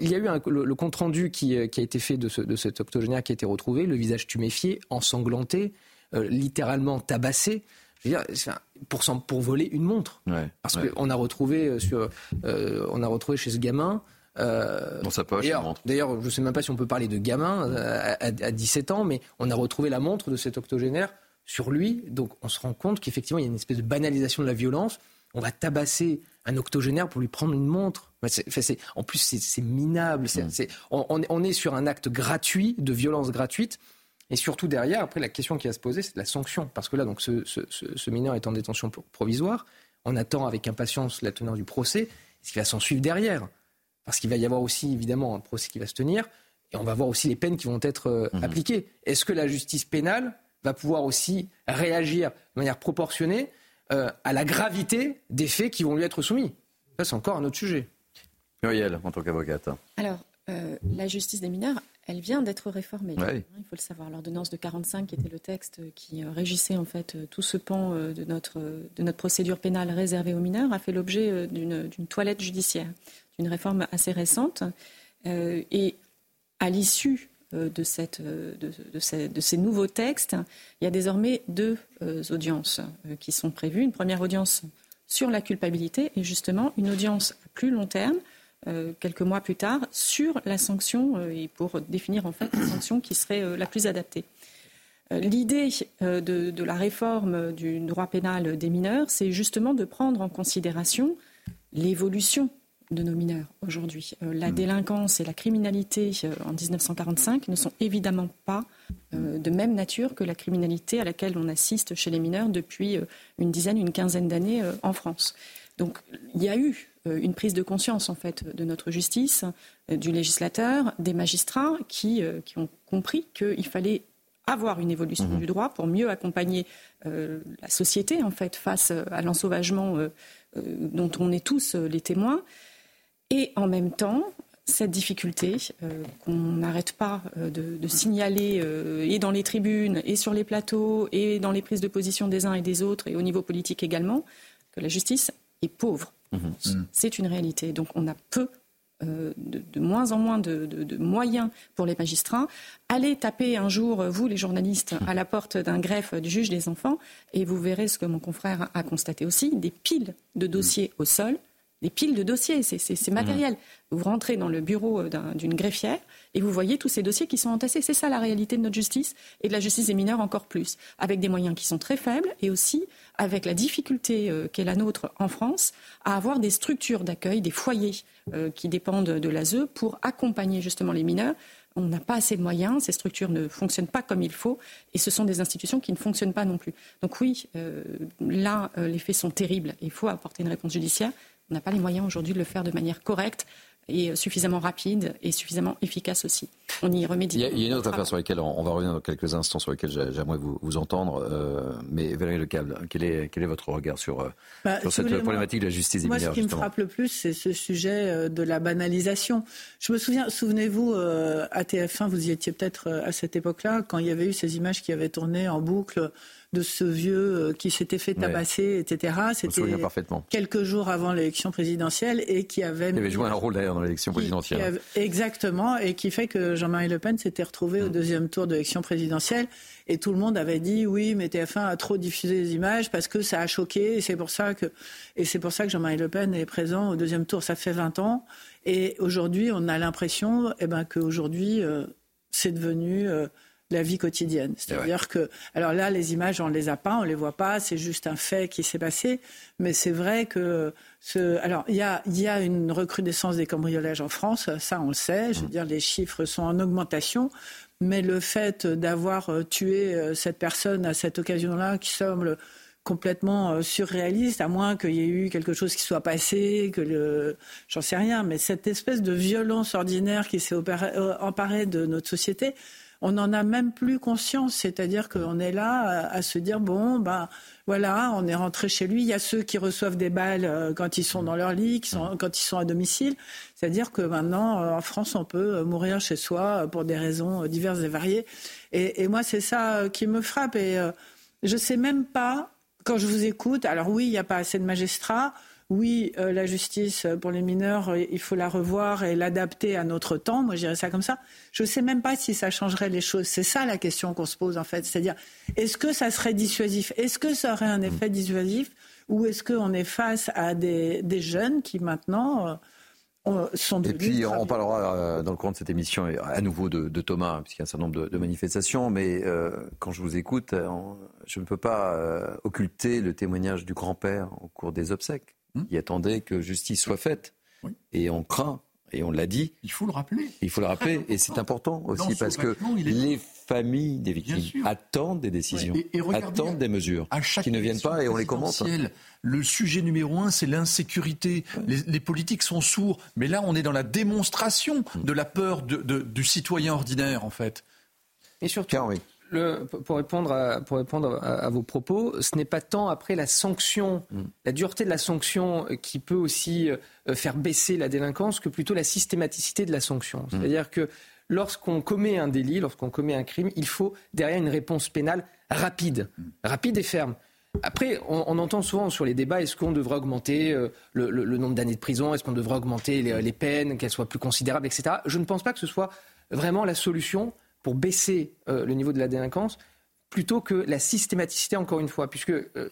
il y a eu le, compte-rendu qui, euh, qui, a été fait de, ce, de, cet octogénaire qui a été retrouvé, le visage tuméfié, ensanglanté, euh, littéralement tabassé. Je veux dire, pour, pour voler une montre. Parce qu'on a retrouvé euh, on a retrouvé chez ce gamin. Dans sa poche, D'ailleurs, je ne sais même pas si on peut parler de gamin à, à, 17 ans, mais on a retrouvé la montre de cet octogénaire sur lui. Donc on se rend compte qu'effectivement, il y a une espèce de banalisation de la violence. On va tabasser un octogénaire pour lui prendre une montre. en plus, c'est minable. Mm. on, est sur un acte gratuit, de violence gratuite. Et surtout derrière, après, la question qui va se poser, c'est la sanction. Parce que là, donc, ce, mineur est en détention provisoire. On attend avec impatience la teneur du procès. Ce qui va s'en suivre derrière? Parce qu'il va y avoir aussi, évidemment, un procès qui va se tenir. Et on va voir aussi les peines qui vont être euh, mm-hmm. appliquées. Est-ce que la justice pénale va pouvoir aussi réagir de manière proportionnée? Euh, à la gravité des faits qui vont lui être soumis. Ça, c'est encore un autre sujet. Muriel, en tant qu'avocate. Alors, euh, la justice des mineurs, elle vient d'être réformée. il faut le savoir. L'ordonnance de 45, qui était le texte qui euh, régissait en fait tout ce pan de notre, de notre procédure pénale réservée aux mineurs, a fait l'objet d'une toilette judiciaire, d'une réforme assez récente. et à l'issue de, cette, euh, de, ces, nouveaux textes, il y a désormais deux euh, audiences qui sont prévues. Une première audience sur la culpabilité et justement une audience à plus long terme, quelques mois plus tard, sur la sanction et pour définir en fait la sanction qui serait la plus adaptée. L'idée de, la réforme du droit pénal des mineurs, c'est justement de prendre en considération l'évolution de nos mineurs aujourd'hui. Euh, la hmm. délinquance et la criminalité euh, en 1945 ne sont évidemment pas euh, de même nature que la criminalité à laquelle on assiste chez les mineurs depuis une dizaine, une quinzaine d'années en France. Donc il y a eu une prise de conscience en fait de notre justice, du législateur, des magistrats qui, qui ont compris qu'il fallait avoir une évolution hmm. du droit pour mieux accompagner la société en fait face à l'ensauvagement dont on est tous les témoins. Et en même temps, cette difficulté euh, qu'on n'arrête pas euh, de, signaler euh, et dans les tribunes, et sur les plateaux, et dans les prises de position des uns et des autres, et au niveau politique également, que la justice est pauvre. Mmh. Mmh. C'est une réalité. Donc on a peu, de, moins en moins de, moyens pour les magistrats. Allez taper un jour, vous les journalistes, à la porte d'un greffe du juge des enfants, et vous verrez ce que mon confrère a constaté aussi, des piles de dossiers au sol des piles de dossiers, c'est matériel. Mmh. Vous rentrez dans le bureau d'une greffière et vous voyez tous ces dossiers qui sont entassés. C'est ça la réalité de notre justice et de la justice des mineurs encore plus, avec des moyens qui sont très faibles et aussi avec la difficulté euh, qu'est la nôtre en France à avoir des structures d'accueil, des foyers euh, qui dépendent de l'ASE pour accompagner justement les mineurs. On n'a pas assez de moyens, ces structures ne fonctionnent pas comme il faut et ce sont des institutions qui ne fonctionnent pas non plus. Donc oui, euh, là, les faits sont terribles. Il faut apporter une réponse judiciaire. On n'a pas les moyens aujourd'hui de le faire de manière correcte et suffisamment rapide et suffisamment efficace aussi. On y remédie. Il y a, il y a une autre affaire sur laquelle on, va revenir dans quelques instants, sur laquelle j'aimerais vous, vous, entendre. Euh, mais Valérie Lecable, quel est, quel est votre regard sur, euh, bah, sur cette problématique de la justice des moi, mineurs Moi, ce qui me frappe le plus, c'est ce sujet euh, de la banalisation. Je me souviens, souvenez-vous, à TF1, vous y étiez peut-être à cette époque-là, quand il y avait eu ces images qui avaient tourné en boucle de ce vieux euh, qui s'était fait tabasser, etc. C'était quelques jours avant l'élection présidentielle et qui avait... Il avait joué un rôle d'ailleurs dans l'élection présidentielle. exactement, et qui fait que Jean-Marie Le Pen s'était retrouvé au mm. deuxième tour de l'élection présidentielle. Et tout le monde avait dit oui, mais TF1 a trop diffusé les images parce que ça a choqué. Et c'est pour ça que, et c'est pour ça que Jean-Marie Le Pen est présent au deuxième tour. Ça fait 20 ans. Et aujourd'hui, on a l'impression eh ben, qu'aujourd'hui, euh, c'est devenu... Euh, la vie quotidienne. C'est-à-dire que, alors là, les images, on ne les a pas, on ne les voit pas, c'est juste un fait qui s'est passé. Mais c'est vrai que, ce, alors, il y a, y a une recrudescence des cambriolages en France, ça on le sait. Je veux mmh. dire, les chiffres sont en augmentation. Mais le fait d'avoir euh, tué euh, cette personne à cette occasion-là, qui semble complètement euh, surréaliste, à moins qu'il y ait eu quelque chose qui soit passé, que le, j'en sais rien, mais cette espèce de violence ordinaire qui s'est emparée de notre société, on n'en a même plus conscience. C'est-à-dire qu'on est là à, se dire bon, ben voilà, on est rentré chez lui. Il y a ceux qui reçoivent des balles euh, quand ils sont dans leur lit, quand ils sont à domicile. C'est-à-dire que maintenant, euh, en France, on peut euh, mourir chez soi pour des raisons diverses et variées. Et, moi, c'est ça qui me frappe. Et je ne sais même pas, quand je vous écoute, alors oui, il n'y a pas assez de magistrats oui, euh, la justice pour les mineurs, euh, il faut la revoir et l'adapter à notre temps. Moi, je dirais ça comme ça. Je ne sais même pas si ça changerait les choses. C'est ça la question qu'on se pose, en fait. C'est-à-dire, est-ce que ça serait dissuasif? Est-ce que ça aurait un effet dissuasif? Ou est-ce qu'on est face à des, jeunes qui, maintenant... Euh, sont et puis on parlera dans le courant de cette émission à nouveau de, Thomas, puisqu'il y a un certain nombre de, manifestations, mais quand je vous écoute, je ne peux pas occulter le témoignage du grand-père au cours des obsèques. Hmm? Qui attendait que justice soit faite. Et on craint, et on l'a dit. Il faut le rappeler. Il faut le rappeler, et c'est important aussi parce que les familles des victimes attendent des décisions, attendent des mesures qui ne viennent pas et on les commente. Le sujet numéro un, c'est l'insécurité. Les, politiques sont sourds, mais là, on est dans la démonstration hmm. de la peur du citoyen ordinaire, en fait. Et surtout, oui pour répondre, à, pour répondre à, vos propos, ce n'est pas tant après la sanction, mm. la dureté de la sanction qui peut aussi euh, faire baisser la délinquance que plutôt la systématicité de la sanction. Mm. C'est-à-dire que lorsqu'on commet un délit, lorsqu'on commet un crime, il faut derrière une réponse pénale rapide, mm. rapide et ferme. Après, on, entend souvent sur les débats, est-ce qu'on devrait augmenter euh, le, nombre d'années de prison, est-ce qu'on devrait augmenter les, les peines, qu'elles soient plus considérables, etc. Je ne pense pas que ce soit vraiment la solution pour baisser euh, le niveau de la délinquance, plutôt que la systématicité, encore une fois, puisque euh,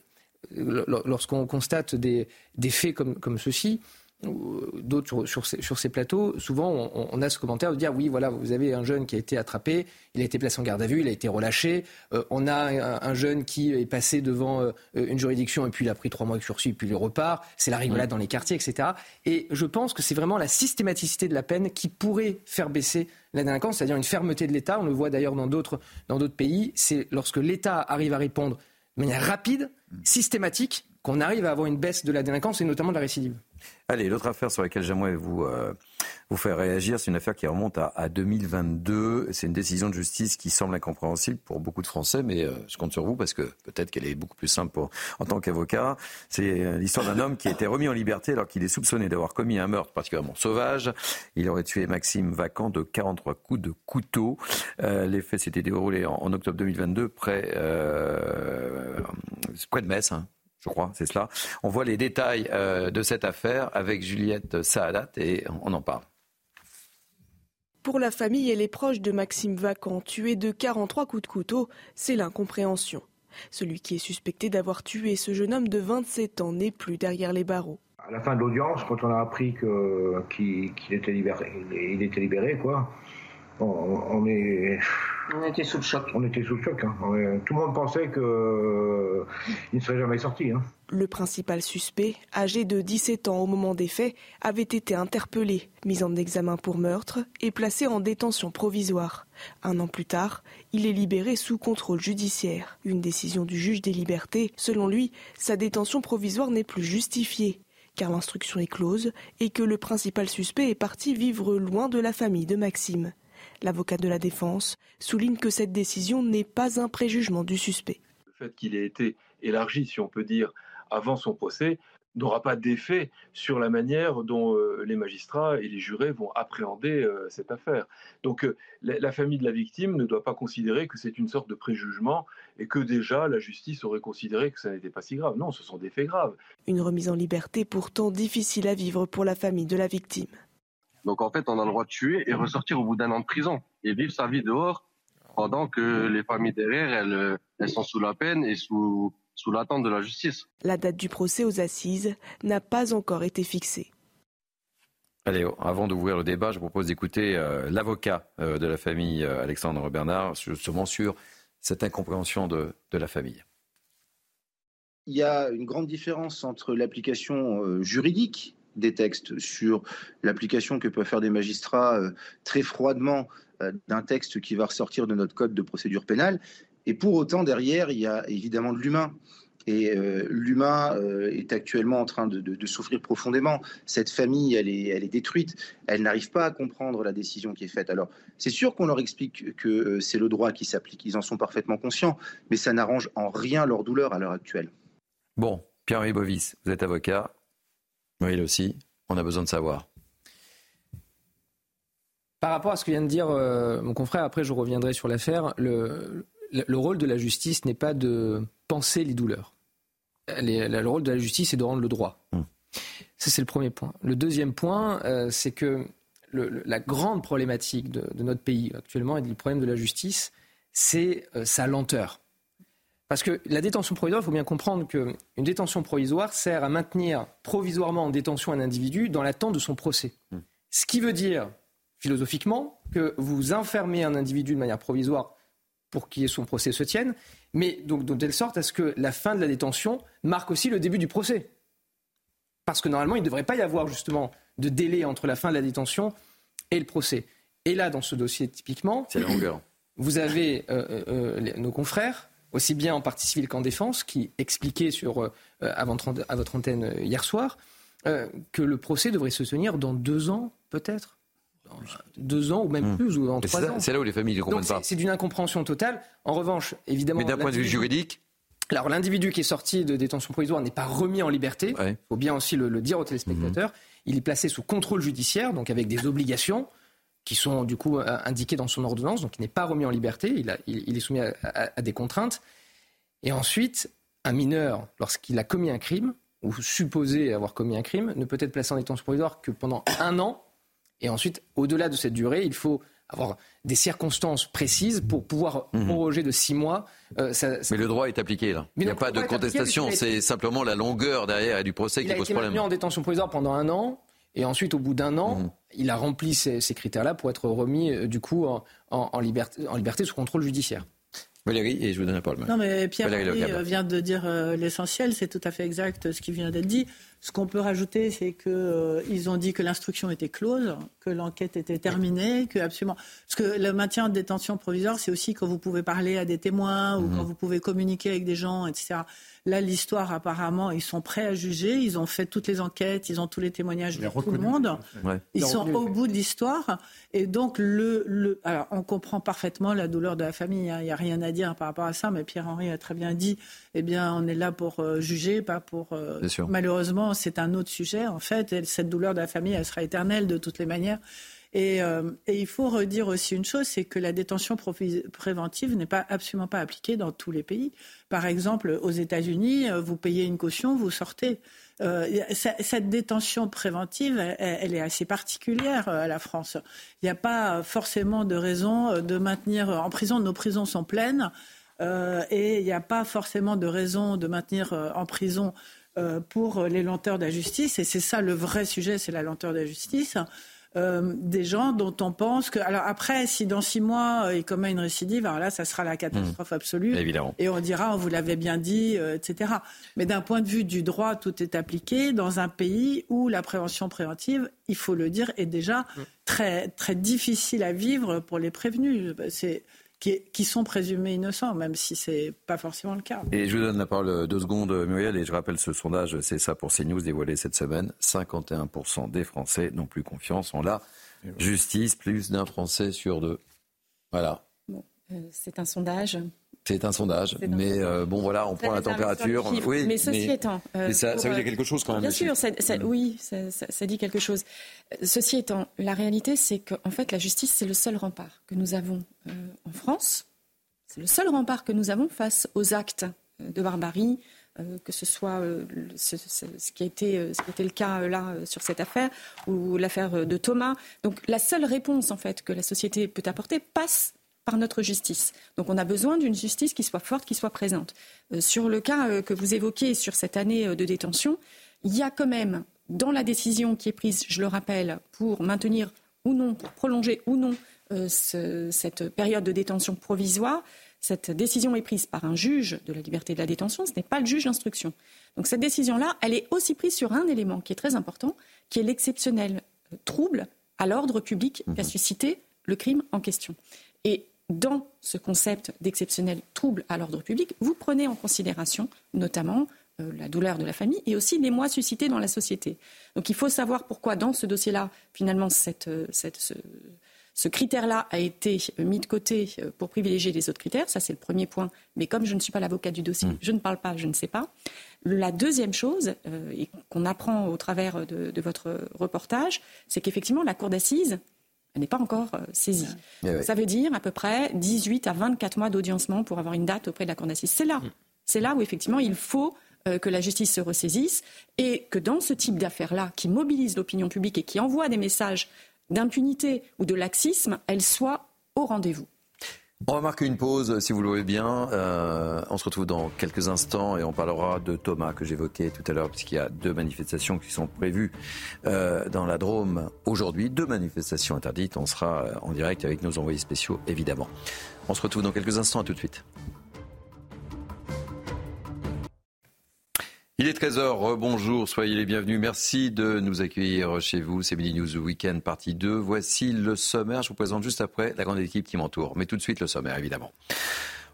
lorsqu'on constate des, faits comme, comme ceux-ci, d'autres sur, sur, ces plateaux, souvent on, a ce commentaire de dire oui, voilà, vous avez un jeune qui a été attrapé, il a été placé en garde à vue, il a été relâché. Euh, on a un, jeune qui est passé devant une juridiction et puis il a pris trois mois de sursis et puis il repart. C'est la rigolade dans les quartiers, etc. Et je pense que c'est vraiment la systématicité de la peine qui pourrait faire baisser la délinquance, c'est-à-dire une fermeté de l'État. On le voit d'ailleurs dans d'autres, dans d'autres pays. C'est lorsque l'État arrive à répondre de manière rapide, systématique, qu'on arrive à avoir une baisse de la délinquance et notamment de la récidive. Allez, l'autre affaire sur laquelle j'aimerais vous, euh, vous faire réagir, c'est une affaire qui remonte à, 2022. C'est une décision de justice qui semble incompréhensible pour beaucoup de Français, mais euh, je compte sur vous parce que peut-être qu'elle est beaucoup plus simple en tant qu'avocat. C'est euh, l'histoire d'un homme qui a été remis en liberté alors qu'il est soupçonné d'avoir commis un meurtre particulièrement sauvage. Il aurait tué Maxime Vacant de 43 coups de couteau. les faits s'étaient déroulés en, octobre 2022 près, près de Metz. Hein je crois, c'est cela. On voit les détails euh, de cette affaire avec Juliette Saadat et on en parle. Pour la famille et les proches de Maxime Vacan, tué de 43 coups de couteau, c'est l'incompréhension. Celui qui est suspecté d'avoir tué ce jeune homme de 27 ans n'est plus derrière les barreaux. À la fin de l'audience, quand on a appris qu'il était libéré, il était libéré, quoi. On, est. On était sous le choc. On était sous le choc. Hein. Tout le monde pensait qu'il ne serait jamais sorti. Hein. Le principal suspect, âgé de 17 ans au moment des faits, avait été interpellé, mis en examen pour meurtre et placé en détention provisoire. Un an plus tard, il est libéré sous contrôle judiciaire. Une décision du juge des libertés. Selon lui, sa détention provisoire n'est plus justifiée car l'instruction est close et que le principal suspect est parti vivre loin de la famille de Maxime. L'avocat de la défense souligne que cette décision n'est pas un préjugement du suspect. Le fait qu'il ait été élargi, si on peut dire, avant son procès, n'aura pas d'effet sur la manière dont euh, les magistrats et les jurés vont appréhender euh, cette affaire. Donc euh, la, famille de la victime ne doit pas considérer que c'est une sorte de préjugement et que déjà la justice aurait considéré que ça n'était pas si grave. Non, ce sont des faits graves. Une remise en liberté pourtant difficile à vivre pour la famille de la victime. Donc en fait, on a le droit de tuer et ressortir au bout d'un an de prison et vivre sa vie dehors pendant que les familles derrière, elles, elles sont sous la peine et sous, sous l'attente de la justice. La date du procès aux assises n'a pas encore été fixée. Allez, avant d'ouvrir le débat, je propose d'écouter euh, l'avocat euh, de la famille, euh, Alexandre Bernard, justement sur cette incompréhension de, de, la famille. Il y a une grande différence entre l'application juridique des textes, sur l'application que peuvent faire des magistrats euh, très froidement euh, d'un texte qui va ressortir de notre code de procédure pénale. Et pour autant, derrière, il y a évidemment de l'humain. Et euh, l'humain est actuellement en train de, souffrir profondément. Cette famille, elle est, détruite. Elle n'arrive pas à comprendre la décision qui est faite. Alors, c'est sûr qu'on leur explique que c'est le droit qui s'applique. Ils en sont parfaitement conscients. Mais ça n'arrange en rien leur douleur à l'heure actuelle. Bon, Pierre-Henri Bovis, vous êtes avocat. Oui, aussi, on a besoin de savoir. Par rapport à ce que vient de dire euh, mon confrère, après je reviendrai sur l'affaire, le, le, rôle de la justice n'est pas de penser les douleurs. le rôle de la justice est de rendre le droit. Hmm. Ça, c'est le premier point. Le deuxième point, euh, c'est que la grande problématique de, notre pays actuellement et le problème de la justice, c'est euh, sa lenteur. Parce que la détention provisoire, il faut bien comprendre qu'une détention provisoire sert à maintenir provisoirement en détention un individu dans l'attente de son procès. Hmm. Ce qui veut dire, philosophiquement, que vous enfermez un individu de manière provisoire pour qu'il son procès se tienne, mais donc de telle sorte à ce que la fin de la détention marque aussi le début du procès. Parce que normalement, il ne devrait pas y avoir justement de délai entre la fin de la détention et le procès. Et là, dans ce dossier, typiquement, vous avez euh, euh, euh, nos confrères aussi bien en partie civile qu'en défense, qui expliquait sur, euh, à, votre, antenne euh, hier soir euh, que le procès devrait se tenir dans deux ans, peut-être? Deux ans ou même hmm. plus, ou dans trois ans. C'est là où les familles ne comprennent pas. C'est d'une incompréhension totale. En revanche, évidemment. Mais d'un point de vue juridique alors l'individu qui est sorti de détention provisoire n'est pas remis en liberté. Il faut bien aussi le, dire aux téléspectateurs. Hmm. Il est placé sous contrôle judiciaire, donc avec des obligations qui sont du coup euh, indiqués dans son ordonnance, donc il n'est pas remis en liberté, il, il, est soumis à, des contraintes. Et ensuite, un mineur, lorsqu'il a commis un crime, ou supposé avoir commis un crime, ne peut être placé en détention provisoire que pendant un an. Et ensuite, au-delà de cette durée, il faut avoir des circonstances précises pour pouvoir mhm. proroger de six mois. Euh, mais le droit est appliqué là. il n'y a pas de contestation, c'est simplement la longueur derrière et du procès qui pose problème. Il a été en détention provisoire pendant un an. Et ensuite, au bout d'un an, mhm. il a rempli ces, critères-là pour être remis, euh, du coup, en, liberté, en liberté sous contrôle judiciaire. Valérie, et je vous donne la parole. Non, mais Pierre euh, vient de dire euh, l'essentiel, c'est tout à fait exact ce qui vient d'être dit. Ce qu'on peut rajouter, c'est qu'ils ont dit que l'instruction était close, que l'enquête était terminée, que absolument. Parce que le maintien de détention provisoire, c'est aussi quand vous pouvez parler à des témoins ou mhm. quand vous pouvez communiquer avec des gens, etc. Là, l'histoire, apparemment, ils sont prêts à juger. Ils ont fait toutes les enquêtes, ils ont tous les témoignages de tout le monde. Ils sont au bout de l'histoire. Et donc, le, le, alors, on comprend parfaitement la douleur de la famille. Hein. Il n'y a rien à dire par rapport à ça. Mais Pierre-Henri a très bien dit, eh bien, on est là pour euh, juger, pas pour. Euh, malheureusement, c'est un autre sujet. En fait, cette douleur de la famille, elle sera éternelle de toutes les manières. Euh, et, il faut redire aussi une chose, c'est que la détention préventive n'est pas absolument pas appliquée dans tous les pays. Par exemple, aux États-Unis, euh, vous payez une caution, vous sortez. Euh, cette détention préventive, elle, est assez particulière à la France. Il n'y a pas forcément de raison de maintenir en prison. Nos prisons sont pleines. et il n'y a pas forcément de raison de maintenir en prison pour les lenteurs de la justice. Et c'est ça le vrai sujet, c'est la lenteur de la justice. Euh, des gens dont on pense que. Alors après, si dans six mois euh, il commet une récidive, alors là, ça sera la catastrophe mmh. absolue. Évidemment. Et on dira, on vous l'avait bien dit, euh, etc. Mais d'un point de vue du droit, tout est appliqué dans un pays où la prévention préventive, il faut le dire, est déjà mmh. très très difficile à vivre pour les prévenus. C'est qui, sont présumés innocents, même si ce n'est pas forcément le cas. Et je vous donne la parole deux secondes, Muriel, et je rappelle ce sondage, c'est ça pour CNews dévoilé cette semaine. 51% des Français n'ont plus confiance en la justice, plus d'un Français sur deux. Voilà. Euh, c'est un sondage. C'est un sondage, mais euh, bon voilà, on prend la température. Oui, mais ceci étant, euh, ça, veut dire quelque chose quand même. Bien sûr, ça, oui, ça, dit quelque chose. Ceci étant, la réalité, c'est qu'en fait, la justice, c'est le seul rempart que nous avons en France. C'est le seul rempart que nous avons face aux actes de barbarie, que ce soit ce, qui a été, ce qui était le cas là sur cette affaire ou l'affaire de Thomas. Donc la seule réponse en fait que la société peut apporter passe par notre justice. Donc on a besoin d'une justice qui soit forte, qui soit présente. Euh, sur le cas euh, que vous évoquez sur cette année euh, de détention, il y a quand même dans la décision qui est prise, je le rappelle, pour maintenir ou non, pour prolonger ou non cette période de détention provisoire, cette décision est prise par un juge de la liberté de la détention, ce n'est pas le juge d'instruction. Donc cette décision-là, elle est aussi prise sur un élément qui est très important, qui est l'exceptionnel trouble à l'ordre public qu'a mmh. suscité le crime en question. Et dans ce concept d'exceptionnel trouble à l'ordre public, vous prenez en considération notamment euh, la douleur de la famille et aussi les mois suscités dans la société. Donc il faut savoir pourquoi dans ce dossier-là, finalement, euh, ce, critère-là a été mis de côté euh, pour privilégier les autres critères. Ça, c'est le premier point. Mais comme je ne suis pas l'avocat du dossier, mm. je ne parle pas, je ne sais pas. La deuxième chose, et qu'on apprend au travers de votre reportage, c'est qu'effectivement, la Cour d'assises n'est pas encore euh, saisie. Ça veut dire à peu près 18 à 24 mois d'audiencement pour avoir une date auprès de la Cour d'assises. C'est là. Mm. C'est là où effectivement il faut euh, que la justice se ressaisisse et que dans ce type d'affaires-là, qui mobilise l'opinion publique et qui envoie des messages d'impunité ou de laxisme, elle soit au rendez-vous. On va marquer une pause, si vous le voulez bien. Euh, on se retrouve dans quelques instants et on parlera de Thomas que j'évoquais tout à l'heure, puisqu'il y a deux manifestations qui sont prévues euh, dans la Drôme aujourd'hui. Deux manifestations interdites. On sera en direct avec nos envoyés spéciaux, évidemment. On se retrouve dans quelques instants. À tout de suite. Il est 13h, bonjour, soyez les bienvenus. Merci de nous accueillir chez vous. C'est Midi News Weekend partie 2. Voici le sommaire. Je vous présente juste après la grande équipe qui m'entoure. Mais tout de suite le sommaire, évidemment.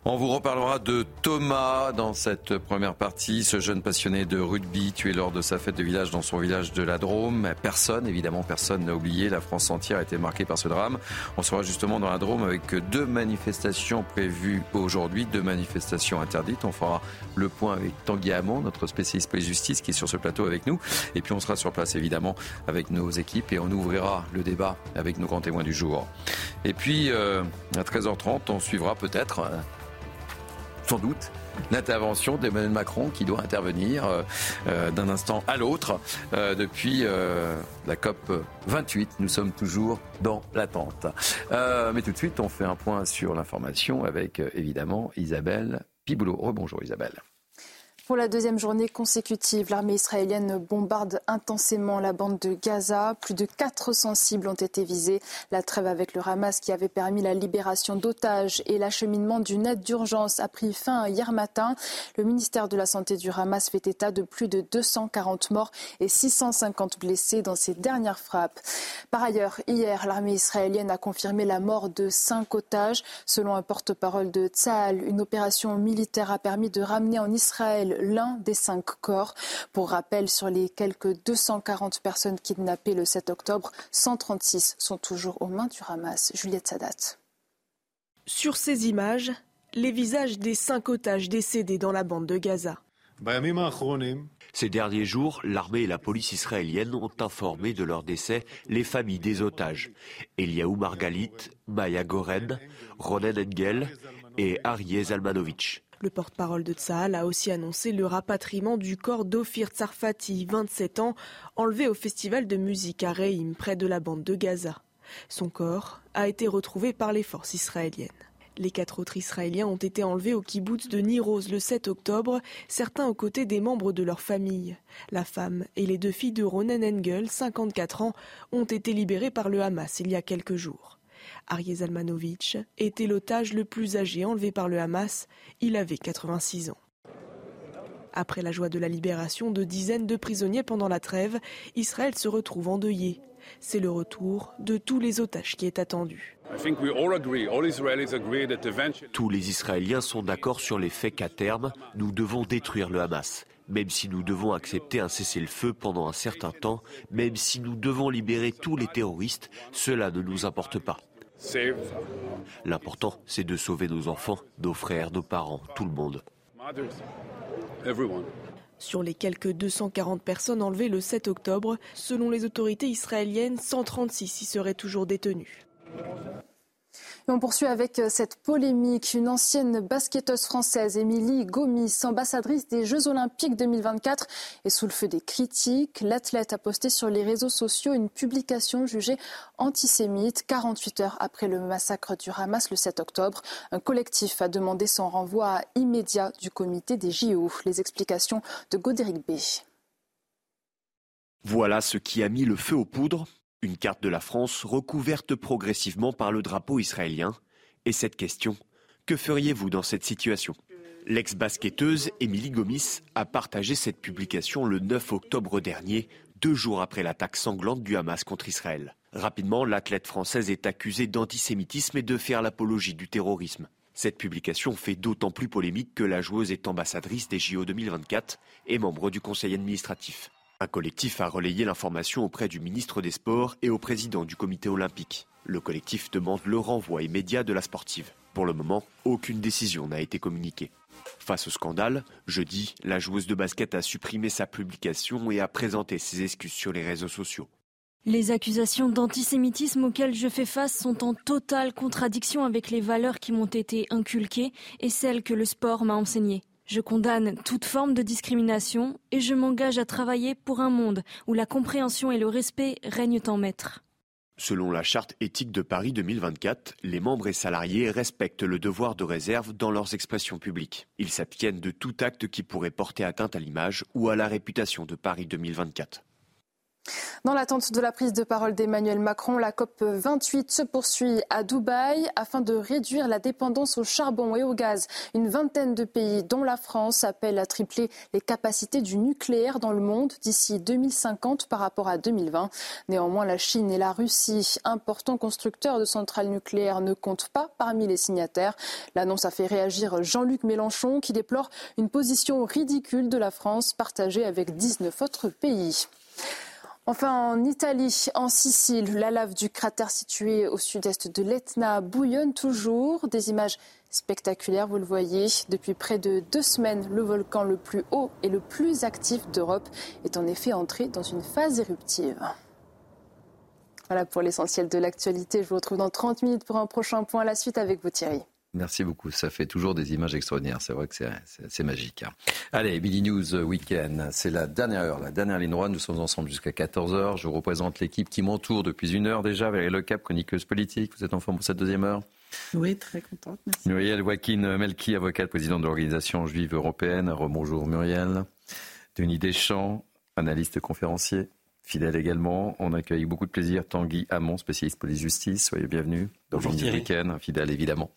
On vous reparlera de Thomas dans cette première partie, ce jeune passionné de rugby tué lors de sa fête de village dans son village de la Drôme. Personne, évidemment, personne n'a oublié. La France entière a été marquée par ce drame. On sera justement dans la Drôme avec deux manifestations prévues aujourd'hui, deux manifestations interdites. On fera le point avec Tanguy Hamon, notre spécialiste police-justice, qui est sur ce plateau avec nous. Et puis on sera sur place, évidemment, avec nos équipes et on ouvrira le débat avec nos grands témoins du jour. Et puis, euh, à 13h30, on suivra peut-être euh, sans doute l'intervention d'Emmanuel Macron qui doit intervenir euh, euh, d'un instant à l'autre euh, depuis la COP 28. Nous sommes toujours dans l'attente. mais tout de suite, on fait un point sur l'information avec évidemment Isabelle Piboulot. Rebonjour Isabelle. Pour la deuxième journée consécutive, l'armée israélienne bombarde intensément la bande de Gaza. Plus de 400 cibles ont été visées. La trêve avec le Hamas qui avait permis la libération d'otages et l'acheminement d'une aide d'urgence a pris fin hier matin. Le ministère de la Santé du Hamas fait état de plus de 240 morts et 650 blessés dans ces dernières frappes. Par ailleurs, hier, l'armée israélienne a confirmé la mort de cinq otages. Selon un porte-parole de Tzahal, une opération militaire a permis de ramener en Israël l'un des cinq corps. Pour rappel, sur les quelques 240 personnes kidnappées le 7 octobre, 136 sont toujours aux mains du Hamas. Juliette Sadat. Sur ces images, les visages des cinq otages décédés dans la bande de Gaza. Ces derniers jours, l'armée et la police israélienne ont informé de leur décès les familles des otages. Eliaou Margalit, Maya Goren, Ronen Engel et Arié Zalmanovitch. Le porte-parole de Tsahal a aussi annoncé le rapatriement du corps d'Ofir Tsarfati, 27 ans, enlevé au festival de musique à Reim, près de la bande de Gaza. Son corps a été retrouvé par les forces israéliennes. Les quatre autres Israéliens ont été enlevés au kibbutz de Niroz le 7 octobre, certains aux côtés des membres de leur famille. La femme et les deux filles de Ronen Engel, 54 ans, ont été libérées par le Hamas il y a quelques jours. Arié Zalmanovitch était l'otage le plus âgé enlevé par le Hamas. Il avait 86 ans. Après la joie de la libération de dizaines de prisonniers pendant la trêve, Israël se retrouve endeuillé. C'est le retour de tous les otages qui est attendu. Tous les Israéliens sont d'accord sur les faits qu'à terme, nous devons détruire le Hamas. Même si nous devons accepter un cessez-le-feu pendant un certain temps, même si nous devons libérer tous les terroristes, cela ne nous importe pas. L'important, c'est de sauver nos enfants, nos frères, nos parents, tout le monde. Sur les quelques 240 personnes enlevées le 7 octobre, selon les autorités israéliennes, 136 y seraient toujours détenues on poursuit avec euh, cette polémique. Une ancienne basketteuse française, Émilie Gomis, ambassadrice des Jeux Olympiques 2024, est sous le feu des critiques. L'athlète a posté sur les réseaux sociaux une publication jugée antisémite 48 heures après le massacre du Hamas le 7 octobre. Un collectif a demandé son renvoi immédiat du comité des JO. Les explications de Godéric B. Voilà ce qui a mis le feu aux poudres une carte de la France recouverte progressivement par le drapeau israélien. Et cette question, que feriez-vous dans cette situation? L'ex-basketteuse Émilie Gomis a partagé cette publication le 9 octobre dernier, deux jours après l'attaque sanglante du Hamas contre Israël. Rapidement, l'athlète française est accusée d'antisémitisme et de faire l'apologie du terrorisme. Cette publication fait d'autant plus polémique que la joueuse est ambassadrice des JO 2024 et membre du conseil administratif. Un collectif a relayé l'information auprès du ministre des Sports et au président du comité olympique. Le collectif demande le renvoi immédiat de la sportive. Pour le moment, aucune décision n'a été communiquée. Face au scandale, jeudi, la joueuse de basket a supprimé sa publication et a présenté ses excuses sur les réseaux sociaux. Les accusations d'antisémitisme auxquelles je fais face sont en totale contradiction avec les valeurs qui m'ont été inculquées et celles que le sport m'a enseignées. Je condamne toute forme de discrimination et je m'engage à travailler pour un monde où la compréhension et le respect règnent en maître. Selon la charte éthique de Paris 2024, les membres et salariés respectent le devoir de réserve dans leurs expressions publiques. Ils s'abstiennent de tout acte qui pourrait porter atteinte à l'image ou à la réputation de Paris 2024. Dans l'attente de la prise de parole d'Emmanuel Macron, la COP 28 se poursuit à Dubaï afin de réduire la dépendance au charbon et au gaz. Une vingtaine de pays, dont la France, appellent à tripler les capacités du nucléaire dans le monde d'ici 2050 par rapport à 2020. Néanmoins, la Chine et la Russie, importants constructeurs de centrales nucléaires, ne comptent pas parmi les signataires. L'annonce a fait réagir Jean-Luc Mélenchon qui déplore une position ridicule de la France partagée avec 19 autres pays. Enfin, en Italie, en Sicile, la lave du cratère situé au sud-est de l'Etna bouillonne toujours. Des images spectaculaires, vous le voyez. Depuis près de deux semaines, le volcan le plus haut et le plus actif d'Europe est en effet entré dans une phase éruptive. Voilà pour l'essentiel de l'actualité. Je vous retrouve dans 30 minutes pour un prochain point. à La suite avec vous, Thierry. Merci beaucoup. Ça fait toujours des images extraordinaires. C'est vrai que c'est magique. Hein. Allez, Billy News Weekend. C'est la dernière heure, la dernière ligne droite. Nous sommes ensemble jusqu'à 14h. Je représente l'équipe qui m'entoure depuis une heure déjà. Valérie Le Cap, chroniqueuse politique. Vous êtes en forme pour cette deuxième heure? Oui, très contente. Merci. Muriel Joaquin Melki, avocate, présidente de l'organisation juive européenne. Rebonjour Muriel. Denis Deschamps, analyste conférencier. Fidèle également, on accueille beaucoup de plaisir Tanguy Hamon, spécialiste police-justice. Soyez bienvenue. Bonjour Thierry. Week-end, fidèle évidemment.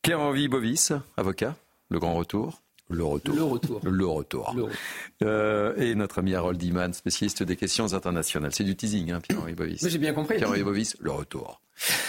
Pierre-Henri Bovis, avocat, le grand retour. Le retour. Le retour. Le retour. Euh, et notre ami Harold Iman, spécialiste des questions internationales. C'est du teasing, hein, Pierre-Henri Bovis. J'ai bien compris. Pierre-Henri Bovis, le retour.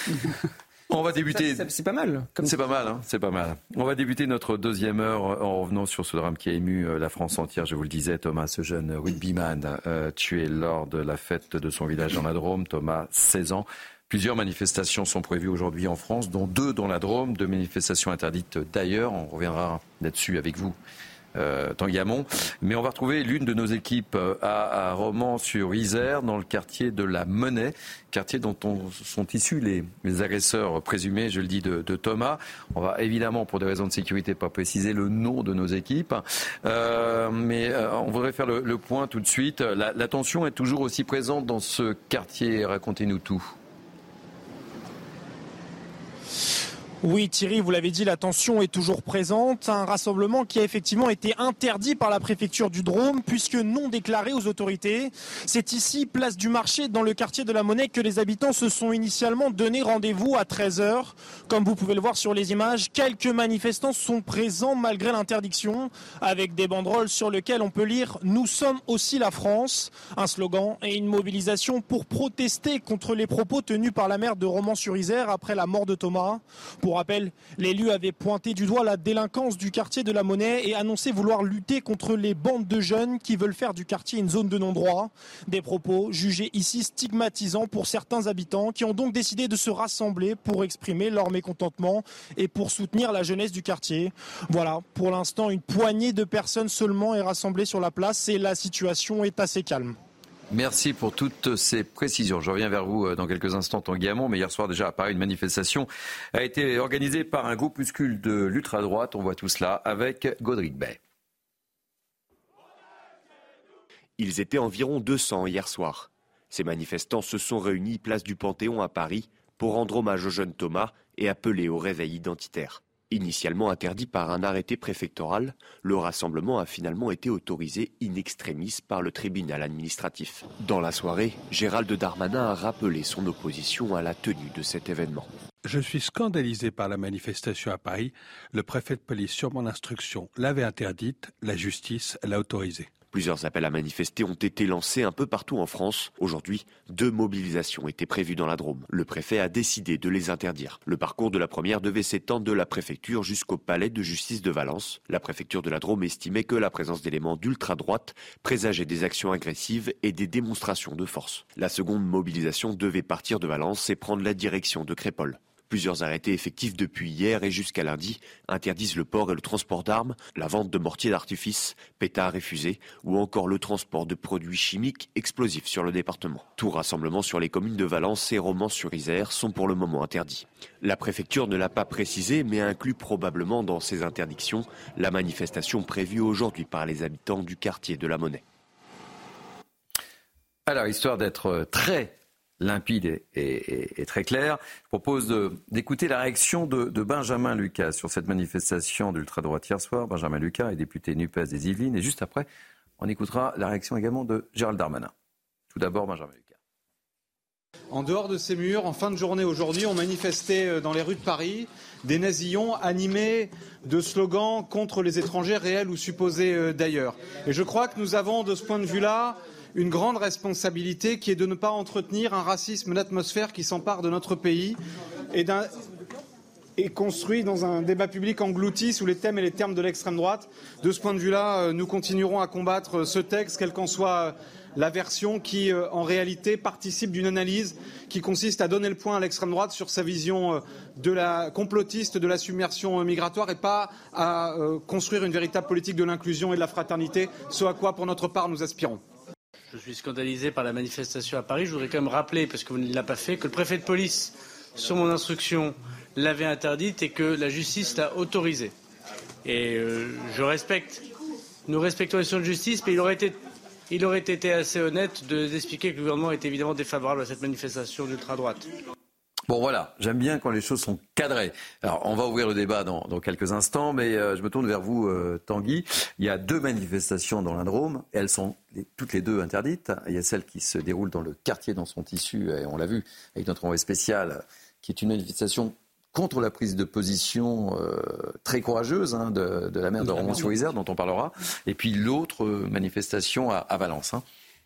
(laughs) On va débuter. C'est pas mal. C'est pas mal, hein, c'est pas mal. On va débuter notre deuxième heure en revenant sur ce drame qui a ému euh, la France entière. Je vous le disais, Thomas, ce jeune rugbyman euh, tué lors de la fête de son village dans la Drôme. Thomas, 16 ans. Plusieurs manifestations sont prévues aujourd'hui en France, dont deux dans la Drôme, deux manifestations interdites d'ailleurs. On reviendra là-dessus avec vous. Euh, Tanguy Mais on va retrouver l'une de nos équipes euh, à, Romans-sur-Isère, dans le quartier de la Monnaie, quartier dont sont issus les, agresseurs présumés, je le dis, de, Thomas. On va évidemment, pour des raisons de sécurité, pas préciser le nom de nos équipes. Euh, mais euh, on voudrait faire le, point tout de suite. la tension est toujours aussi présente dans ce quartier. Racontez-nous tout. Oui, Thierry, vous l'avez dit, la tension est toujours présente. Un rassemblement qui a effectivement été interdit par la préfecture du Drôme, puisque non déclaré aux autorités. C'est ici, place du marché, dans le quartier de la Monnaie, que les habitants se sont initialement donné rendez-vous à 13h. Comme vous pouvez le voir sur les images, quelques manifestants sont présents malgré l'interdiction, avec des banderoles sur lesquelles on peut lire Nous sommes aussi la France, un slogan et une mobilisation pour protester contre les propos tenus par la maire de Romans-sur-Isère après la mort de Thomas. Rappel, l'élu avait pointé du doigt la délinquance du quartier de la Monnaie et annoncé vouloir lutter contre les bandes de jeunes qui veulent faire du quartier une zone de non-droit. Des propos jugés ici stigmatisants pour certains habitants qui ont donc décidé de se rassembler pour exprimer leur mécontentement et pour soutenir la jeunesse du quartier. Voilà, pour l'instant, une poignée de personnes seulement est rassemblée sur la place et la situation est assez calme. Merci pour toutes ces précisions. Je reviens vers vous euh, dans quelques instants, Tanguy Hamon. Mais hier soir, déjà à Paris, une manifestation a été organisée par un groupuscule de l'ultra-droite. On voit tout cela avec Godric Bay. Ils étaient environ 200 hier soir. Ces manifestants se sont réunis place du Panthéon à Paris pour rendre hommage au jeune Thomas et appeler au réveil identitaire. Initialement interdit par un arrêté préfectoral, le rassemblement a finalement été autorisé in extremis par le tribunal administratif. Dans la soirée, Gérald Darmanin a rappelé son opposition à la tenue de cet événement. Je suis scandalisé par la manifestation à Paris. Le préfet de police, sur mon instruction, l'avait interdite. La justice l'a autorisée. Plusieurs appels à manifester ont été lancés un peu partout en France. Aujourd'hui, deux mobilisations étaient prévues dans la Drôme. Le préfet a décidé de les interdire. Le parcours de la première devait s'étendre de la préfecture jusqu'au palais de justice de Valence. La préfecture de la Drôme estimait que la présence d'éléments d'ultra-droite présageait des actions agressives et des démonstrations de force. La seconde mobilisation devait partir de Valence et prendre la direction de Crépole. Plusieurs arrêtés effectifs depuis hier et jusqu'à lundi interdisent le port et le transport d'armes, la vente de mortiers d'artifice, pétards et fusées, ou encore le transport de produits chimiques explosifs sur le département. Tout rassemblement sur les communes de Valence et Romans-sur-Isère sont pour le moment interdits. La préfecture ne l'a pas précisé, mais inclut probablement dans ces interdictions la manifestation prévue aujourd'hui par les habitants du quartier de la Monnaie. Alors, histoire d'être très limpide et, très clair. Je propose d'écouter la réaction de, Benjamin Lucas sur cette manifestation d'ultra-droite hier soir. Benjamin Lucas est député NUPES des Yvelines. Et juste après, on écoutera la réaction également de Gérald Darmanin. Tout d'abord, Benjamin Lucas. En dehors de ces murs, en fin de journée aujourd'hui, on manifestait euh, dans les rues de Paris des nazillons animés de slogans contre les étrangers réels ou supposés euh, d'ailleurs. Et je crois que nous avons, de ce point de vue-là, une grande responsabilité qui est de ne pas entretenir un racisme d'atmosphère qui s'empare de notre pays et, construit dans un débat public englouti sous les thèmes et les termes de l'extrême droite. De ce point de vue-là, euh, nous continuerons à combattre euh, ce texte, quelle qu'en soit euh, la version qui, en réalité, participe d'une analyse qui consiste à donner le point à l'extrême droite sur sa vision de la complotiste de la submersion migratoire et pas à construire une véritable politique de l'inclusion et de la fraternité, ce à quoi, pour notre part, nous aspirons. Je suis scandalisé par la manifestation à Paris. Je voudrais quand même rappeler, parce que vous ne l'avez pas fait, que le préfet de police, sur mon instruction, l'avait interdite et que la justice l'a autorisée. Et euh, je respecte, nous respectons les de justice, mais il aurait été, assez honnête d'expliquer que le gouvernement est évidemment défavorable à cette manifestation d'ultra-droite. Bon voilà, j'aime bien quand les choses sont cadrées. Alors on va ouvrir le débat dans, quelques instants, mais euh, je me tourne vers vous, euh, Tanguy. Il y a deux manifestations dans l'Indrome, et elles sont toutes les deux interdites. Il y a celle qui se déroule dans le quartier dont sont issus, et on l'a vu avec notre envoyé spécial, qui est une manifestation contre la prise de position euh, très courageuse hein, de, la maire de Romans-sur-Isère, dont on parlera, et puis l'autre manifestation à, Valence. Hein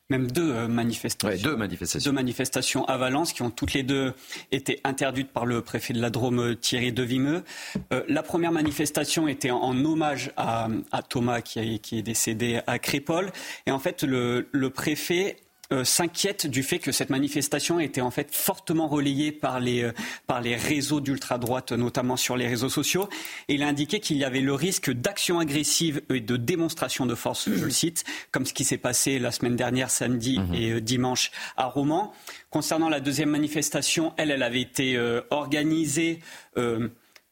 même deux euh, manifestations. deux manifestations. Deux manifestations à Valence qui ont toutes les deux été interdites par le préfet de la Drôme euh, Thierry Devimeux. Euh, la première manifestation était en, hommage à, Thomas qui, qui, est décédé à Crépole. Et en fait, le, le préfet euh, s'inquiète du fait que cette manifestation était en fait fortement relayée par les, euh, par les réseaux d'ultra-droite, notamment sur les réseaux sociaux. Et il a indiqué qu'il y avait le risque d'actions agressives et de démonstrations de force, je le cite, comme ce qui s'est passé la semaine dernière, samedi mhm. et euh, dimanche à Romans. Concernant la deuxième manifestation, elle, elle avait été organisée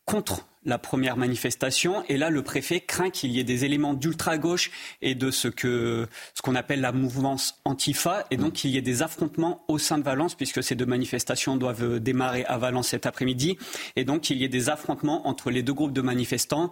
contre la première manifestation. Et là, le préfet craint qu'il y ait des éléments d'ultra-gauche et de ce que ce qu'on appelle la mouvance antifa, et donc qu'il y ait des affrontements au sein de Valence, puisque ces deux manifestations doivent démarrer à Valence cet après-midi, et donc qu'il y ait des affrontements entre les deux groupes de manifestants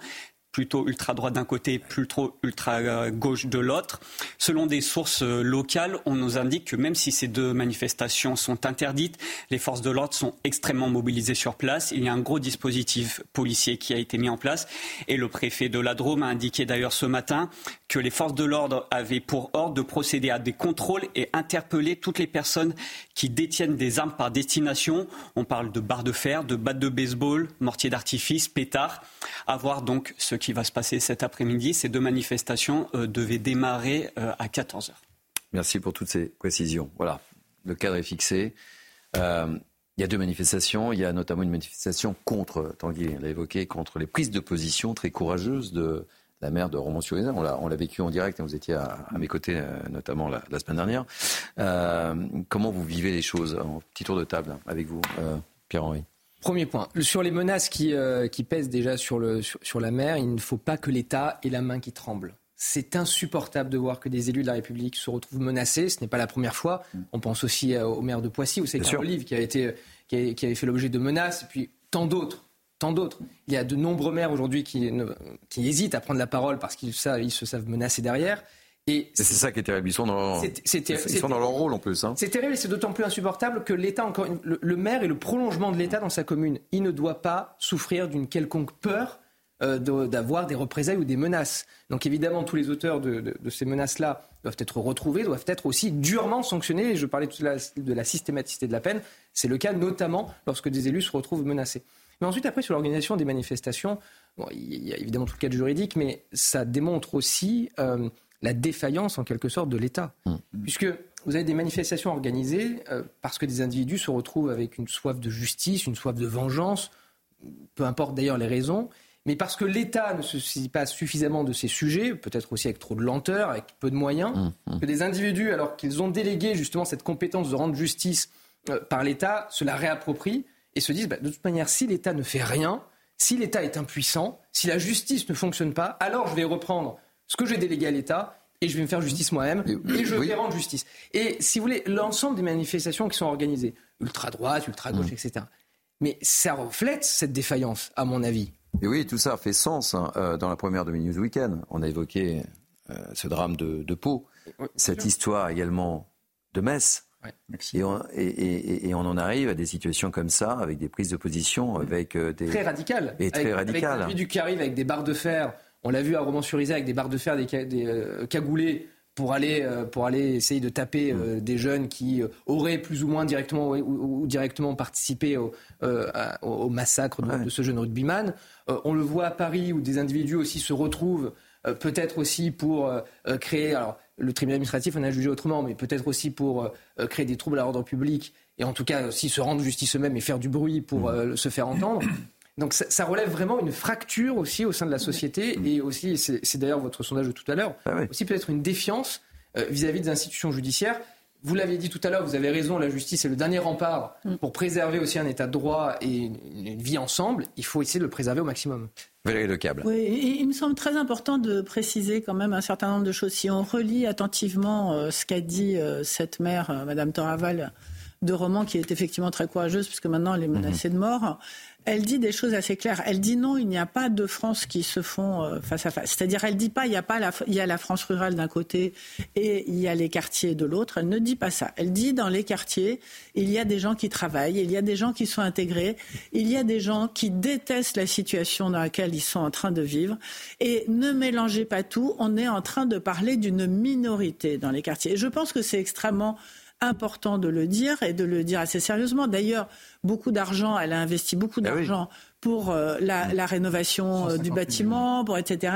plutôt ultra-droite d'un côté, plutôt ultra-gauche de l'autre. Selon des sources euh, locales, on nous indique que même si ces deux manifestations sont interdites, les forces de l'ordre sont extrêmement mobilisées sur place. Il y a un gros dispositif policier qui a été mis en place. Et le préfet de la Drôme a indiqué d'ailleurs ce matin que les forces de l'ordre avaient pour ordre de procéder à des contrôles et interpeller toutes les personnes qui détiennent des armes par destination. On parle de barres de fer, de battes de baseball, mortiers d'artifice, pétards. À voir donc ce qui va se passer cet après-midi. Ces deux manifestations euh, devaient démarrer euh, à 14h. Merci pour toutes ces précisions. Voilà, le cadre est fixé. Euh, il y a deux manifestations. Il y a notamment une manifestation contre, Tanguy l'a évoqué, contre les prises de position très courageuses de la maire de Romans-sur-Isère. On l'a vécu en direct, hein. vous étiez à, mes côtés, notamment la, semaine dernière. comment vous vivez les choses En petit tour de table avec vous, Pierre-Henri? Premier point. Sur les menaces qui, euh, qui pèsent déjà sur, le, sur, la mer, il ne faut pas que l'État ait la main qui tremble. C'est insupportable de voir que des élus de la République se retrouvent menacés. Ce n'est pas la première fois. On pense aussi euh, au maire de Poissy, où c'est Olive qui, a été, qui, avait fait l'objet de menaces, et puis tant d'autres. Tant d'autres. Il y a de nombreux maires aujourd'hui qui, qui hésitent à prendre la parole parce qu'ils ils se savent menacés derrière. Et c'est ça qui est terrible. Ils sont dans, ils sont dans leur rôle en plus. Hein. C'est terrible et c'est d'autant plus insupportable que l'État, encore le, maire est le prolongement de l'État dans sa commune. Il ne doit pas souffrir d'une quelconque peur euh, d'avoir des représailles ou des menaces. Donc évidemment, tous les auteurs de, ces menaces-là doivent être retrouvés, doivent être aussi durement sanctionnés. Je parlais de la, de la systématicité de la peine. C'est le cas notamment lorsque des élus se retrouvent menacés. Mais ensuite, après, sur l'organisation des manifestations, bon, il y a évidemment tout le cadre juridique, mais ça démontre aussi euh, la défaillance en quelque sorte de l'État. Mmh. Puisque vous avez des manifestations organisées euh, parce que des individus se retrouvent avec une soif de justice, une soif de vengeance, peu importe d'ailleurs les raisons, mais parce que l'État ne se saisit pas suffisamment de ces sujets, peut-être aussi avec trop de lenteur, avec peu de moyens, mmh, mmh. que des individus, alors qu'ils ont délégué justement cette compétence de rendre justice euh, par l'État, se la réapproprient et se disent, bah, de toute manière, si l'État ne fait rien, si l'État est impuissant, si la justice ne fonctionne pas, alors je vais reprendre ce que j'ai délégué à l'État et je vais me faire justice moi-même et je vais rendre justice. Et si vous voulez, l'ensemble des manifestations qui sont organisées, ultra-droite, ultra-gauche, mm. etc., mais ça reflète cette défaillance, à mon avis. Et oui, tout ça fait sens. Hein. Euh, dans la première de News Weekend, on a évoqué euh, ce drame de, de Pau, cette histoire également de Metz. Et, on, et, et, on, en arrive à des situations comme ça, avec des prises de position, avec euh, des... Très radicales. Et très radicales. Avec des qui arrivent avec des barres de fer on l'a vu à Romans-sur-Isère avec des barres de fer, des, euh, cagoulés pour aller, euh, pour aller essayer de taper euh, mm. des jeunes qui auraient plus ou moins directement ou, directement participé au, massacre de, ce jeune rugbyman. on le voit à Paris où des individus aussi se retrouvent peut-être aussi pour créer, alors le tribunal administratif on a jugé autrement, mais peut-être aussi pour créer des troubles à l'ordre public et en tout cas aussi se rendre justice eux-mêmes et faire du bruit pour mm. se faire entendre. Donc ça, relève vraiment une fracture aussi au sein de la société et aussi, c'est d'ailleurs votre sondage de tout à l'heure, ah aussi peut-être une défiance euh, vis-à-vis des institutions judiciaires. Vous l'avez dit tout à l'heure, vous avez raison, la justice est le dernier rempart mm. pour préserver aussi un état de droit et une, vie ensemble. Il faut essayer de le préserver au maximum. Valérie Le Câble. Oui, il me semble très important de préciser quand même un certain nombre de choses. Si on relit attentivement euh, ce qu'a dit euh, cette mère, Madame Toraval, de Roman, qui est effectivement très courageuse, puisque maintenant elle est menacée mm-hmm. de mort, elle dit des choses assez claires. Elle dit non, il n'y a pas de France qui se font euh, face à face. C'est-à-dire, elle dit pas, il y a pas la, il y a la France rurale d'un côté et il y a les quartiers de l'autre. Elle ne dit pas ça. Elle dit dans les quartiers, il y a des gens qui travaillent, il y a des gens qui sont intégrés, il y a des gens qui détestent la situation dans laquelle ils sont en train de vivre. Et ne mélangez pas tout. On est en train de parler d'une minorité dans les quartiers. Et je pense que c'est extrêmement important de le dire et de le dire assez sérieusement. D'ailleurs, beaucoup d'argent, elle a investi beaucoup ben d'argent pour euh, la, rénovation euh, du bâtiment, pour etc.,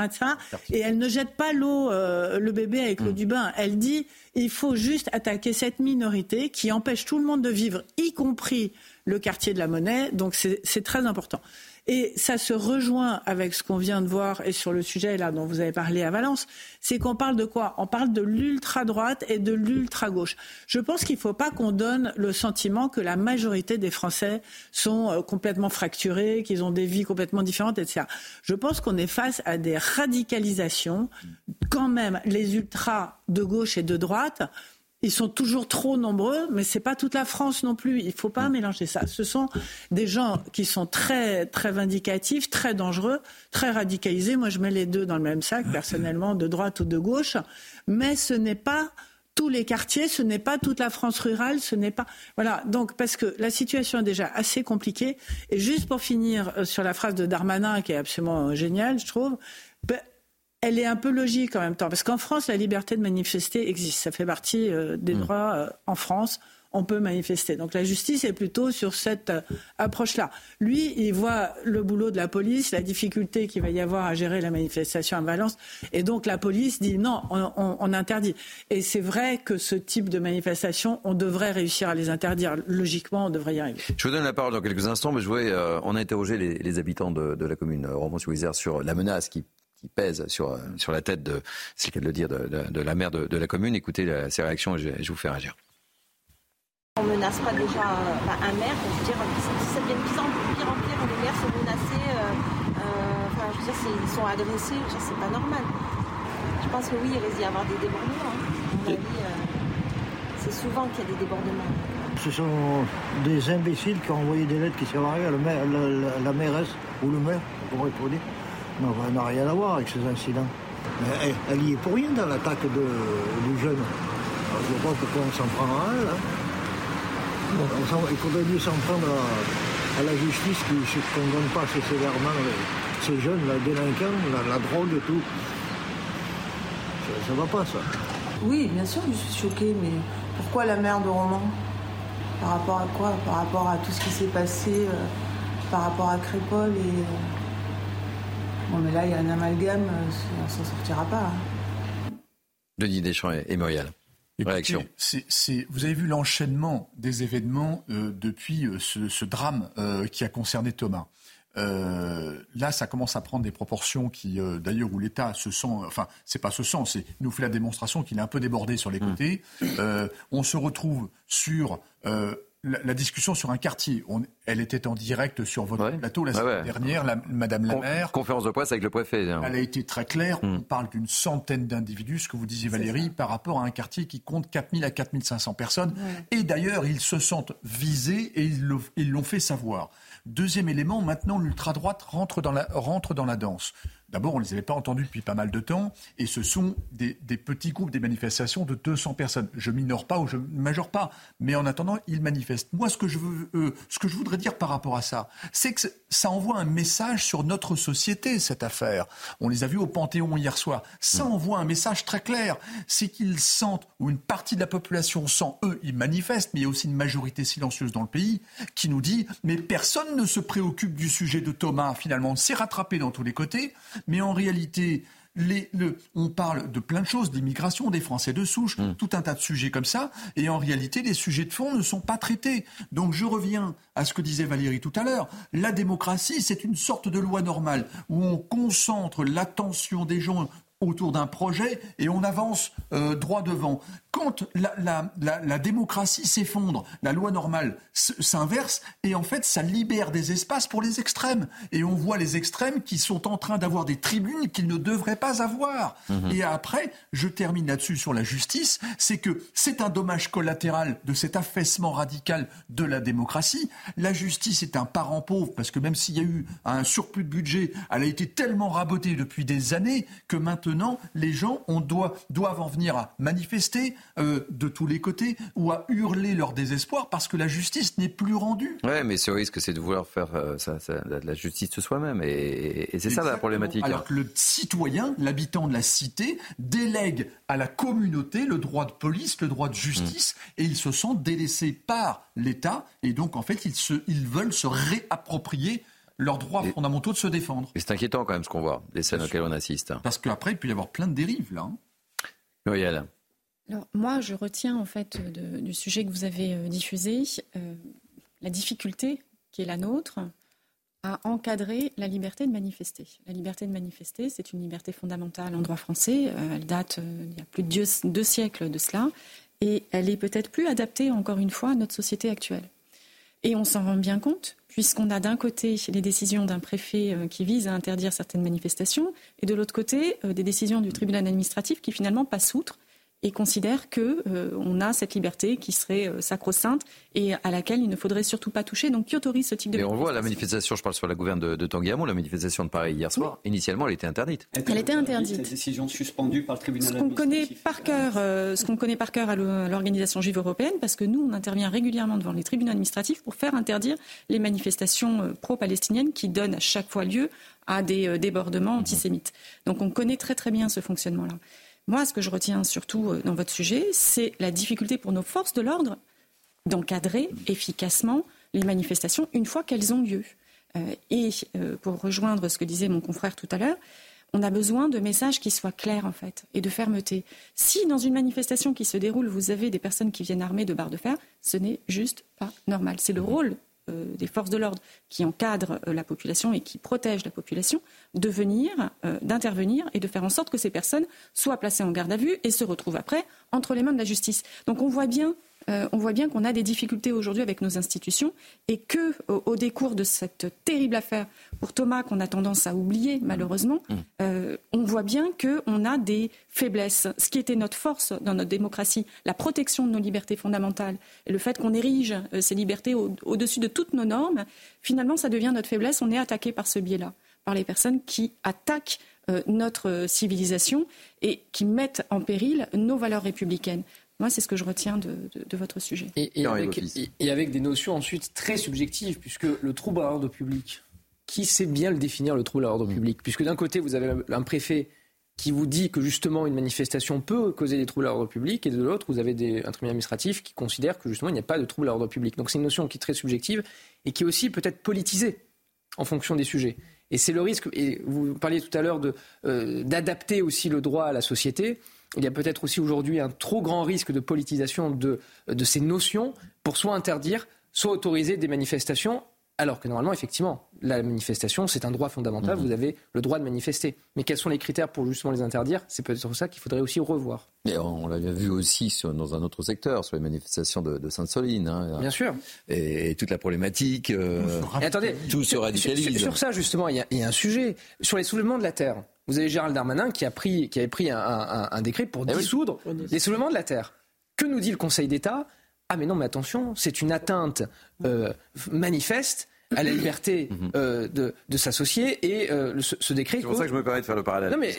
Et elle ne jette pas l'eau, euh, le bébé avec l'eau mm. du bain. Elle dit il faut juste attaquer cette minorité qui empêche tout le monde de vivre, y compris le quartier de la monnaie. Donc c'est très important. Et ça se rejoint avec ce qu'on vient de voir et sur le sujet là dont vous avez parlé à Valence, c'est qu'on parle de quoi? On parle de l'ultra-droite et de l'ultra-gauche. Je pense qu'il ne faut pas qu'on donne le sentiment que la majorité des Français sont euh, complètement fracturés, qu'ils ont des vies complètement différentes, etc. Je pense qu'on est face à des radicalisations. Quand même, les ultras de gauche et de droite ils sont toujours trop nombreux, mais c'est pas toute la France non plus. Il faut pas mélanger ça. Ce sont des gens qui sont très, très vindicatifs, très dangereux, très radicalisés. Moi, je mets les deux dans le même sac, personnellement, de droite ou de gauche. Mais ce n'est pas tous les quartiers, ce n'est pas toute la France rurale, ce n'est pas. Voilà. Donc, parce que la situation est déjà assez compliquée. Et juste pour finir euh, sur la phrase de Darmanin, qui est absolument géniale, je trouve, ben, elle est un peu logique en même temps. Parce qu'en France, la liberté de manifester existe. Ça fait partie euh, des mmh. droits euh, en France. On peut manifester. Donc la justice est plutôt sur cette euh, approche-là. Lui, il voit le boulot de la police, la difficulté qu'il va y avoir à gérer la manifestation à Valence. Et donc la police dit non, on, interdit. Et c'est vrai que ce type de manifestation, on devrait réussir à les interdire. Logiquement, on devrait y arriver. Je vous donne la parole dans quelques instants, mais je voudrais, on a interrogé les, habitants de, la commune Romans-sur-Isère sur la menace qui qui pèse sur, euh, sur la tête de, c'est le cas de le dire, de, de, la maire de, la commune. Écoutez la, ses réactions et je, je, vous fais réagir. On ne menace pas déjà bah, un maire, je veux dire, ça devient de plus en plus pire en pire, les maires sont menacés, euh, euh, enfin, je veux dire, ils sont agressés, c'est pas normal. Je pense que oui, il risque d'y avoir des débordements. Hein. c'est souvent qu'il y a des débordements. Ce sont des imbéciles qui ont envoyé des lettres qui servent à rien, la, la, mairesse ou le maire, on pourrait dire n'a rien à voir avec ces incidents. Mais elle, y est pour rien dans l'attaque du jeune. Alors, je vois pourquoi on s'en prend à elle. Hein. il faudrait mieux s'en prendre à, la justice qui ne condamne pas assez sévèrement ces jeunes, la délinquants, la, drogue et tout. Ça, ne va pas, ça. Oui, bien sûr, je suis choquée, mais pourquoi la mère de Roman? Par rapport à quoi? Par rapport à tout ce qui s'est passé, euh, par rapport à Crépole et. Euh, Bon, mais là, il y a un amalgame, on euh, s'en sortira pas. Hein. Denis Deschamps et Muriel. Réaction. vous avez vu l'enchaînement des événements euh, depuis euh, ce, drame qui a concerné Thomas. là, ça commence à prendre des proportions qui, d'ailleurs, où l'État se sent, enfin, c'est pas ce sent, c'est nous fait la démonstration qu'il est un peu débordé sur les mmh. côtés. on se retrouve sur la, discussion sur un quartier. elle était en direct sur votre plateau la semaine dernière, Madame la maire. Conférence de presse avec le préfet. Hein. Elle a été très claire. Hmm. On parle d'une centaine d'individus, ce que vous disiez Valérie, par rapport à un quartier qui compte 4000 à 4500 personnes. Et d'ailleurs, ils se sentent visés et ils l'ont fait savoir. Deuxième élément, maintenant l'ultra-droite rentre dans la, rentre dans la danse. D'abord, on ne les avait pas entendus depuis pas mal de temps, et ce sont des, petits groupes, des manifestations de 200 personnes. Je minore pas ou je majore pas, mais en attendant, ils manifestent. Moi, ce que je, veux, euh, ce que je voudrais dire par rapport à ça, c'est que ça envoie un message sur notre société, cette affaire. On les a vus au Panthéon hier soir. Ça mm. envoie un message très clair. C'est qu'ils sentent, ou une partie de la population sent, eux, ils manifestent, mais il y a aussi une majorité silencieuse dans le pays qui nous dit, mais personne ne se préoccupe du sujet de Thomas, finalement. On s'est rattrapé dans tous les côtés. Mais en réalité, on parle de plein de choses, d'immigration, des Français de souche, hmm. tout un tas de sujets comme ça, et en réalité, les sujets de fond ne sont pas traités. Donc je reviens à ce que disait Valérie tout à l'heure. La démocratie, c'est une sorte de loi normale où on concentre l'attention des gens autour d'un projet et on avance euh, droit devant. Quand la, démocratie s'effondre, la loi normale s'inverse et en fait ça libère des espaces pour les extrêmes. Et on voit les extrêmes qui sont en train d'avoir des tribunes qu'ils ne devraient pas avoir. Mhm. Et après, je termine là-dessus sur la justice, c'est que c'est un dommage collatéral de cet affaissement radical de la démocratie. La justice est un parent pauvre parce que même s'il y a eu un surplus de budget, elle a été tellement rabotée depuis des années que maintenant maintenant, les gens on doit, doivent en venir à manifester euh, de tous les côtés ou à hurler leur désespoir parce que la justice n'est plus rendue. Oui, mais ce risque, c'est de vouloir faire euh, la justice soi-même. Et, c'est ça la problématique. Alors que le citoyen, l'habitant de la cité, délègue à la communauté le droit de police, le droit de justice, mm. et ils se sentent délaissés par l'État. Et donc, en fait, ils, se, ils veulent se réapproprier leurs droits fondamentaux de se défendre. c'est inquiétant quand même ce qu'on voit, les scènes auxquelles on assiste. Parce qu'après, il peut y avoir plein de dérives là. Hein. Alors, moi, je retiens en fait du sujet que vous avez euh, diffusé euh, la difficulté qui est la nôtre à encadrer la liberté de manifester. La liberté de manifester, c'est une liberté fondamentale en droit français. Euh, elle date euh, il y a plus de deux, siècles de cela. Et elle est peut-être plus adaptée, encore une fois, à notre société actuelle. Et on s'en rend bien compte, puisqu'on a d'un côté les décisions d'un préfet euh, qui vise à interdire certaines manifestations, et de l'autre côté des décisions du tribunal administratif qui finalement passent outre et considère que euh, on a cette liberté qui serait euh, sacro-sainte et à laquelle il ne faudrait surtout pas toucher, donc qui autorise ce type de. Mais on voit la manifestation, je parle sur la gouverne de, de Tanguy la manifestation de Paris hier soir. Initialement, elle était interdite. Elle, était interdite. Cette décision suspendue par le tribunal. Ce qu'on connaît par cœur, euh, ce qu'on connaît par cœur à l'organisation juive européenne, parce que nous, on intervient régulièrement devant les tribunaux administratifs pour faire interdire les manifestations pro-palestiniennes qui donnent à chaque fois lieu à des débordements antisémites. Donc on connaît très très bien ce fonctionnement-là. Moi, ce que je retiens surtout euh, dans votre sujet, c'est la difficulté pour nos forces de l'ordre d'encadrer efficacement les manifestations une fois qu'elles ont lieu. Euh, et euh, pour rejoindre ce que disait mon confrère tout à l'heure, on a besoin de messages qui soient clairs en fait et de fermeté. Si dans une manifestation qui se déroule, vous avez des personnes qui viennent armées de barres de fer, ce n'est juste pas normal. C'est le rôle euh, des forces de l'ordre qui encadrent euh, la population et qui protègent la population, de venir, euh, d'intervenir et de faire en sorte que ces personnes soient placées en garde à vue et se retrouvent après entre les mains de la justice. Donc on voit bien euh, on voit bien qu'on a des difficultés aujourd'hui avec nos institutions et que, au, décours de cette terrible affaire pour Thomas qu'on a tendance à oublier malheureusement, mmh. euh, on voit bien qu'on a des faiblesses. Ce qui était notre force dans notre démocratie, la protection de nos libertés fondamentales et le fait qu'on érige euh, ces libertés au-dessus de toutes nos normes, finalement, ça devient notre faiblesse. On est attaqué par ce biais-là, par les personnes qui attaquent notre civilisation et qui mettent en péril nos valeurs républicaines. Moi, c'est ce que je retiens de, votre sujet. Et, avec, des notions ensuite très subjectives, puisque le trouble à l'ordre public, qui sait bien le définir, le trouble à l'ordre public Puisque d'un côté, vous avez un préfet qui vous dit que justement une manifestation peut causer des troubles à l'ordre public, et de l'autre, vous avez des, un tribunal administratif qui considère que justement il n'y a pas de trouble à l'ordre public. Donc c'est une notion qui est très subjective et qui est aussi peut-être politisée en fonction des sujets. Et c'est le risque, et vous parliez tout à l'heure euh, d'adapter aussi le droit à la société il y a peut-être aussi aujourd'hui un trop grand risque de politisation de, de ces notions pour soit interdire, soit autoriser des manifestations alors que normalement, effectivement, la manifestation, c'est un droit fondamental. Mhm. Vous avez le droit de manifester. Mais quels sont les critères pour justement les interdire? C'est peut-être ça qu'il faudrait aussi revoir. On l'a vu aussi dans un autre secteur, sur les manifestations de, Sainte-Soline. Hein. Bien sûr. Et, toute la problématique. Euh, attendez, tout se radicalise. Sur, ça, justement, il y, a, un sujet. Sur les soulèvements de la terre, vous avez Gérald Darmanin qui, a pris, qui avait pris un, décret pour eh dissoudre les soulèvements de la terre. Que nous dit le Conseil d'État? Ah mais non, mais attention, c'est une atteinte euh, manifeste à la liberté mhm. euh, de, de s'associer et euh, ce, décret. C'est pour ça que je me permets de faire le parallèle. mais,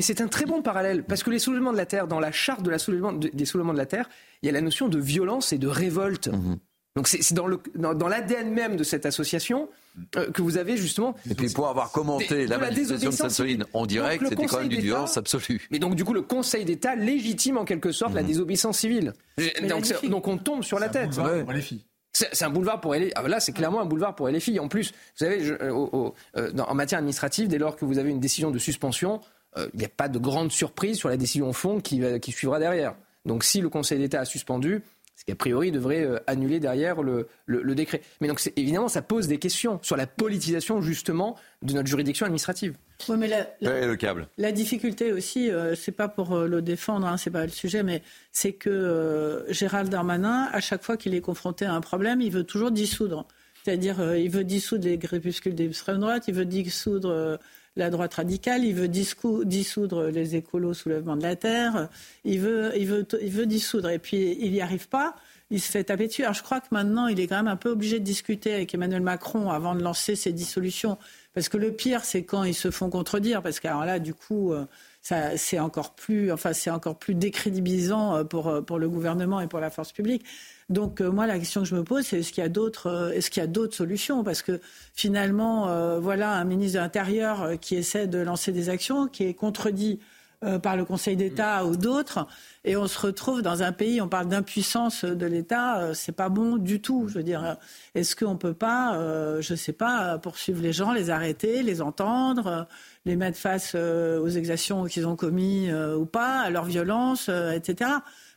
c'est un très bon parallèle parce que les soulèvements de la terre, dans la charte de la soulèvement, des soulèvements de la terre, il y a la notion de violence et de révolte. Mhm. Donc c'est dans l'ADN dans, même de cette association que vous avez justement. Et puis pour avoir commenté la manifestation de Sainte-Soline dirait que c'était quand même du violence absolue. Mais donc du coup le Conseil d'État légitime en quelque sorte la mhm. désobéissance civile. Donc, donc, on tombe sur la tête. C'est un boulevard pour les. Ah, là, c'est clairement un boulevard pour les filles. En plus, vous savez, euh, euh, en matière administrative, dès lors que vous avez une décision de suspension, euh, il n'y a pas de grande surprise sur la décision au fond qui, qui suivra derrière. Donc, si le Conseil d'État a suspendu, ce qui a priori devrait euh, annuler derrière le, décret. Mais donc évidemment, ça pose des questions sur la politisation justement de notre juridiction administrative. Oui, mais la, le câble. La difficulté aussi, euh, c'est pas pour euh, le défendre, hein, c'est pas le sujet, mais c'est que Gérald Darmanin, à chaque fois qu'il est confronté à un problème, il veut toujours dissoudre. C'est-à-dire, il veut dissoudre les crépuscules d'extrême droite, il veut dissoudre la droite radicale, il veut dissoudre les écolos soulèvement de la terre, il veut, il veut, il veut dissoudre. Et puis il n'y arrive pas, il se fait taper dessus. Alors je crois que maintenant, il est quand même un peu obligé de discuter avec Emmanuel Macron avant de lancer ces dissolutions. Parce que le pire, c'est quand ils se font contredire. Parce que là, du coup, euh, c'est encore plus, enfin, c'est encore plus décrédibilisant euh, pour, euh, pour le gouvernement et pour la force publique. Donc moi, la question que je me pose, c'est est-ce qu'il y a d'autres, est-ce qu'il y a d'autres solutions? Parce que finalement, voilà, un ministre de l'Intérieur qui essaie de lancer des actions, qui est contredit par le Conseil d'État ou d'autres, et on se retrouve dans un pays, on parle d'impuissance de l'État, c'est pas bon du tout. Je veux dire, est-ce qu'on peut pas, je sais pas, poursuivre les gens, les arrêter, les entendre les mettre face euh, aux exactions qu'ils ont commis euh, ou pas, à leur violence, euh, etc.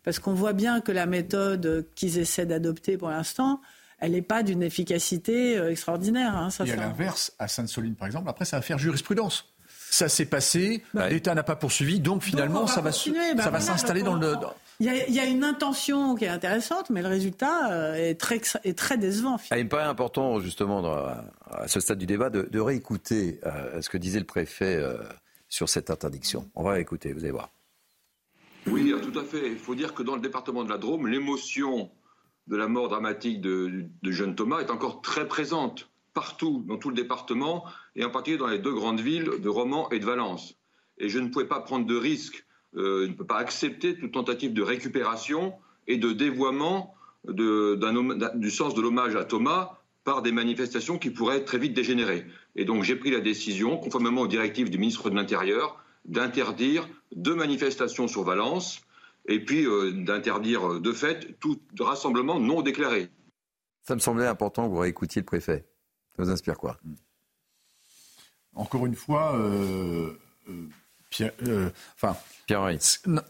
Parce qu'on voit bien que la méthode qu'ils essaient d'adopter pour l'instant, elle n'est pas d'une efficacité extraordinaire. Hein, ça, Et à l'inverse, à Sainte-Soline, par exemple, après, ça va faire jurisprudence ça s'est passé, bah, l'État n'a pas poursuivi, donc finalement, ça va, bah, ça va s'installer dans le. Il y, a, une intention qui est intéressante, mais le résultat euh, est très, est très décevant. Ah, il me paraît important, justement, à ce stade du débat, de, réécouter euh, ce que disait le préfet euh, sur cette interdiction. On va écouter, vous allez voir. Oui, tout à fait. Il faut dire que dans le département de la Drôme, l'émotion de la mort dramatique de, de jeune Thomas est encore très présente partout, dans tout le département, et en particulier dans les deux grandes villes de Romans et de Valence. Et je ne pouvais pas prendre de risque, euh, je ne peux pas accepter toute tentative de récupération et de dévoiement du sens de l'hommage à Thomas par des manifestations qui pourraient très vite dégénérer. Et donc j'ai pris la décision, conformément aux directives du ministre de l'Intérieur, d'interdire deux manifestations sur Valence et puis euh, d'interdire de fait tout rassemblement non déclaré. Ça me semblait important que vous réécoutiez le préfet. Ça vous inspire quoi? Encore une fois, euh, euh, Pierre, euh, enfin, Pierre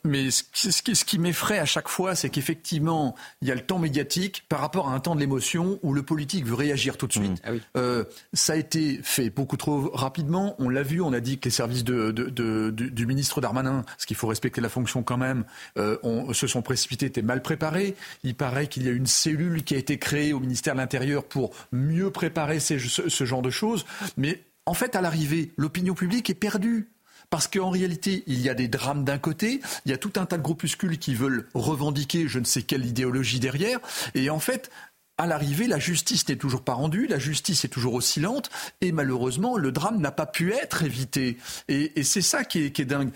mais ce, ce qui, m'effraie à chaque fois, c'est qu'effectivement, il y a le temps médiatique par rapport à un temps de l'émotion où le politique veut réagir tout de suite. Mmh. Ah euh, ça a été fait beaucoup trop rapidement. On l'a vu, on a dit que les services de, du, ministre Darmanin, ce qu'il faut respecter la fonction quand même, euh, on, se sont précipités, étaient mal préparés. Il paraît qu'il y a une cellule qui a été créée au ministère de l'Intérieur pour mieux préparer ce, ce genre de choses. Mais en fait, à l'arrivée, l'opinion publique est perdue. Parce qu'en réalité, il y a des drames d'un côté, il y a tout un tas de groupuscules qui veulent revendiquer je ne sais quelle idéologie derrière, et en fait, à l'arrivée, la justice n'est toujours pas rendue, la justice est toujours oscillante, et malheureusement, le drame n'a pas pu être évité. Et, c'est ça qui est, dingue.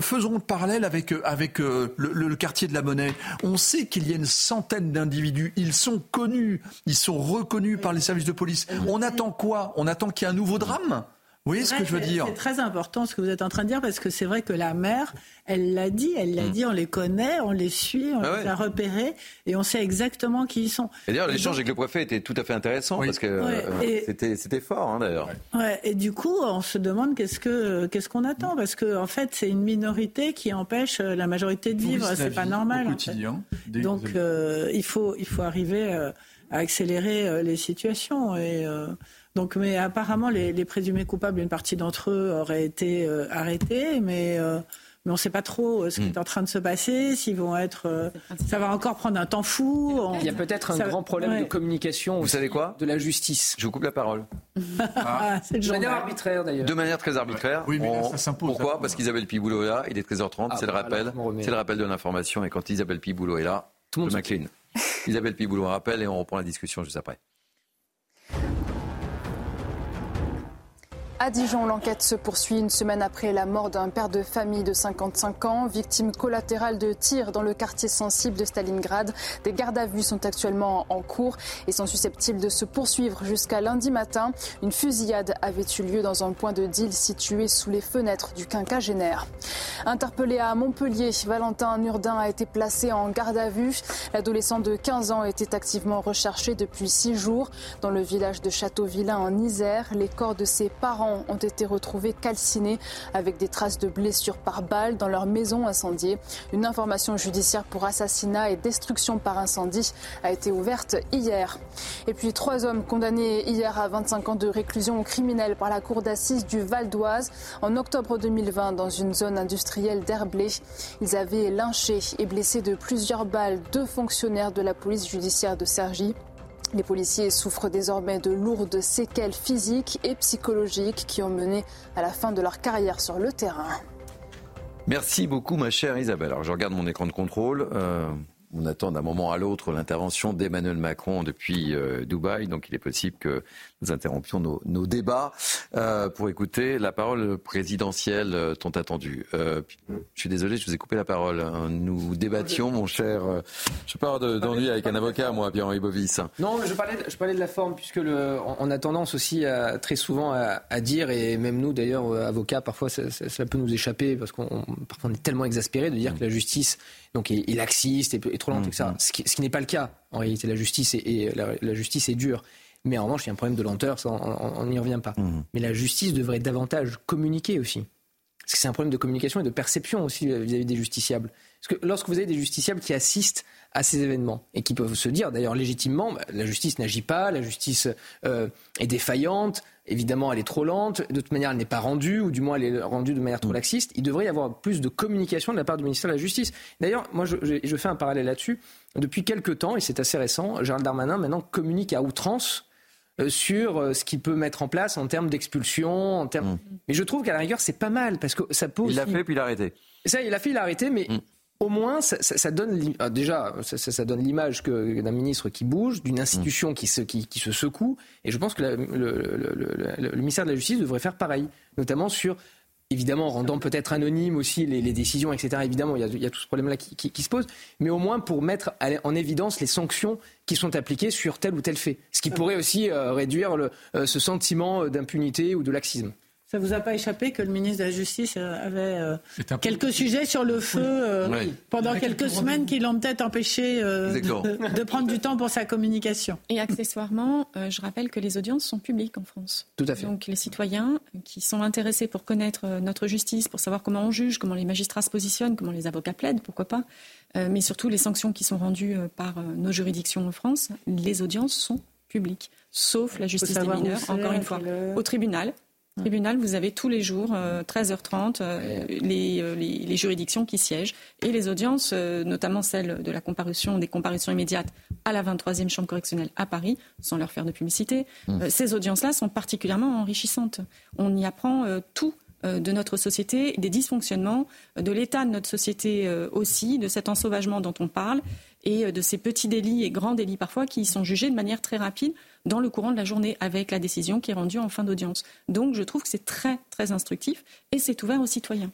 Faisons le parallèle avec, avec euh, le, quartier de la Monnaie. On sait qu'il y a une centaine d'individus, ils sont connus, ils sont reconnus par les services de police. On attend quoi? On attend qu'il y ait un nouveau drame? Oui, ce que je veux dire. C'est très important ce que vous êtes en train de dire parce que c'est vrai que la mère, elle l'a dit, elle l'a hmm. dit, on les connaît, on les suit, on ah les a repérés et on sait exactement qui ils sont. Et d'ailleurs, l'échange avec le préfet était tout à fait intéressant parce que euh, c'était fort hein, d'ailleurs. Ouais, et du coup, on se demande qu'est-ce que qu'est-ce qu'on attend parce que en fait, c'est une minorité qui empêche euh, la majorité de vivre, c'est pas normal. Au quotidien. Donc, euh, il faut il faut arriver à accélérer les situations et donc, mais apparemment, les, présumés coupables, une partie d'entre eux auraient été euh, arrêtés, mais euh, mais on ne sait pas trop euh, ce qui est hmm. en train de se passer, s'ils vont être, ça va encore prendre un temps fou. Il y a peut-être un grand problème de communication. Vous savez quoi De la justice. Je vous coupe la parole. (laughs) Ah. de manière arbitraire d'ailleurs. De manière très arbitraire. Oui, mais ça s'impose. Pourquoi Parce qu'Isabelle Piboulot est là. Il est 13h30. Ah, c'est le rappel. C'est le rappel de l'information. Et quand Isabelle Piboulot est là, tout le monde m'incline. Isabelle Piboulot rappelle et on reprend la discussion juste après. À Dijon, l'enquête se poursuit une semaine après la mort d'un père de famille de 55 ans, victime collatérale de tirs dans le quartier sensible de Stalingrad. Des gardes à vue sont actuellement en cours et sont susceptibles de se poursuivre jusqu'à lundi matin. Une fusillade avait eu lieu dans un point de deal situé sous les fenêtres du quinquagénaire. Interpellé à Montpellier, Valentin Nurdin a été placé en garde à vue. L'adolescent de 15 ans était activement recherché depuis six jours. Dans le village de Châteauvillain en Isère, les corps de ses parents ont été retrouvés calcinés avec des traces de blessures par balle dans leur maison incendiée. Une information judiciaire pour assassinat et destruction par incendie a été ouverte hier. Et puis trois hommes condamnés hier à 25 ans de réclusion criminelle par la cour d'assises du Val d'Oise en octobre 2020 dans une zone industrielle d'Herblay. Ils avaient lynché et blessé de plusieurs balles deux fonctionnaires de la police judiciaire de Cergy. Les policiers souffrent désormais de lourdes séquelles physiques et psychologiques qui ont mené à la fin de leur carrière sur le terrain. Merci beaucoup ma chère Isabelle. Alors je regarde mon écran de contrôle. Euh, on attend d'un moment à l'autre l'intervention d'Emmanuel Macron depuis euh, Dubaï, donc il est possible que nous interrompions nos, débats euh, pour écouter la parole présidentielle euh, tant attendue. je suis désolé, je vous ai coupé la parole. Hein. Nous débattions, mon cher. je parle d'ennui avec un avocat, moi, Pierre-Henri Bovis. Non, mais je parlais, de, je parlais de la forme, puisque le, on a tendance aussi à, très souvent à, dire, et même nous d'ailleurs, avocats, parfois ça, peut nous échaper, parce qu'on parfois on est tellement exaspéré de dire mm. que la justice donc est, est laxiste et, trop lente, etc. Ce qui, n'est pas le cas. En réalité, la justice est, la, justice est dure. Mais en revanche, il y a un problème de lenteur, ça, on n'y revient pas. Mmh. Mais la justice devrait davantage communiquer aussi. Parce que c'est un problème de communication et de perception aussi vis-à-vis des justiciables. Parce que lorsque vous avez des justiciables qui assistent à ces événements et qui peuvent se dire d'ailleurs légitimement, bah, la justice n'agit pas, la justice euh, est défaillante, évidemment elle est trop lente, de toute manière elle n'est pas rendue, ou du moins elle est rendue de manière trop laxiste, il devrait y avoir plus de communication de la part du ministère de la Justice. D'ailleurs, moi je, je, fais un parallèle là-dessus. Depuis quelques temps, et c'est assez récent, Gérald Darmanin maintenant communique à outrance euh, sur euh, ce qu'il peut mettre en place en termes d'expulsion, en termes. Mm. Mais je trouve qu'à la rigueur c'est pas mal parce que ça pose. Il l'a fait puis il a arrêté. Ça, il a fait, il a arrêté, mais mm au moins, ça, donne ah, déjà, ça, donne l'image d'un ministre qui bouge, d'une institution qui se, qui, se, secoue. Et je pense que le, ministère de la Justice devrait faire pareil, notamment sur évidemment rendant peut-être anonyme aussi les, décisions, etc. Évidemment, il y, a, tout ce problème-là qui, se pose, mais au moins pour mettre en évidence les sanctions qui sont appliquées sur tel ou tel fait, ce qui pourrait aussi euh, réduire euh, ce sentiment d'impunité ou de laxisme. Ça vous a pas échappé que le ministre de la Justice euh, avait euh, quelques sujets sur le feu euh, pendant quelques semaines qui l'ont peut-être empêché de, prendre du temps pour sa communication? Et accessoirement, je rappelle que les audiences sont publiques en France. Tout à fait. Donc les citoyens qui sont intéressés pour connaître notre justice, pour savoir comment on juge, comment les magistrats se positionnent, comment les avocats plaident, pourquoi pas, mais surtout les sanctions qui sont rendues par nos juridictions en France, les audiences sont publiques, sauf la justice des mineurs, encore une fois, au tribunal tribunal, vous avez tous les jours, 13h30, euh, euh, euh, les, juridictions qui siègent et les audiences, notamment celles de la comparution, des comparutions immédiates à la 23e chambre correctionnelle à Paris, sans leur faire de publicité. Mmh. ces audiences-là sont particulièrement enrichissantes. On y apprend tout de notre société, des dysfonctionnements, de l'état de notre société aussi, de cet ensauvagement dont on parle et de ces petits délits et grands délits parfois qui sont jugés de manière très rapide dans le courant de la journée avec la décision qui est rendue en fin d'audience. Donc je trouve que c'est très très instructif et c'est ouvert aux citoyens.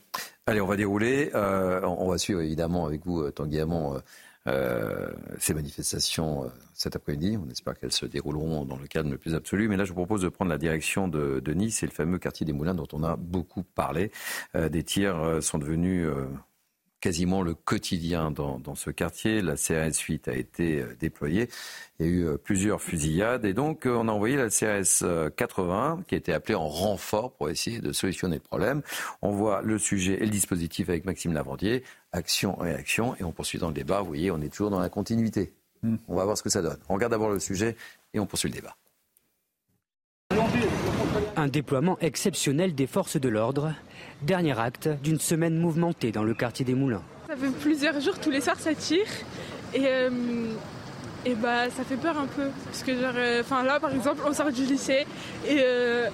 Allez, on va dérouler. Euh, on va suivre évidemment avec vous, euh, Tanguy Hamon, euh, ces manifestations cet après-midi. On espère qu'elles se dérouleront dans le calme le plus absolu. Mais là, je vous propose de prendre la direction de, Nice et le fameux quartier des Moulins dont on a beaucoup parlé. des tirs sont devenus quasiment le quotidien dans, ce quartier. La CRS 8 a été euh, déployée. Il y a eu euh, plusieurs fusillades et donc euh, on a envoyé la CRS 80 qui a été appelée en renfort pour essayer de solutionner le problème. On voit le sujet et le dispositif avec Maxime Lavandier, action, réaction et on poursuit dans le débat. Vous voyez, on est toujours dans la continuité. Hmm. On va voir ce que ça donne. On regarde d'abord le sujet et on poursuit le débat. Un déploiement exceptionnel des forces de l'ordre, dernier acte d'une semaine mouvementée dans le quartier des Moulins. Ça fait plusieurs jours, tous les soirs ça tire et, euh, et bah ça fait peur un peu parce que genre, euh, là par exemple on sort du lycée et euh,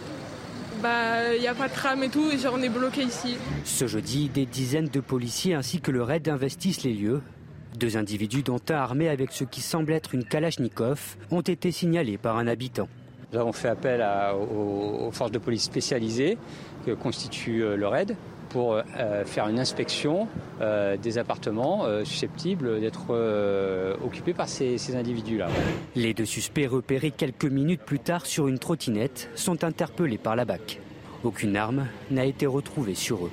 bah il n'y a pas de tram et tout et genre on est bloqué ici. Ce jeudi, des dizaines de policiers ainsi que le raid investissent les lieux. Deux individus dont un armé avec ce qui semble être une Kalachnikov ont été signalés par un habitant. Nous avons fait appel aux, forces de police spécialisées que constitue euh, le RAID pour euh, faire une inspection euh, des appartements susceptibles d'être occupés par ces, ces individus-là. Les deux suspects repérés quelques minutes plus tard sur une trottinette sont interpellés par la BAC. Aucune arme n'a été retrouvée sur eux.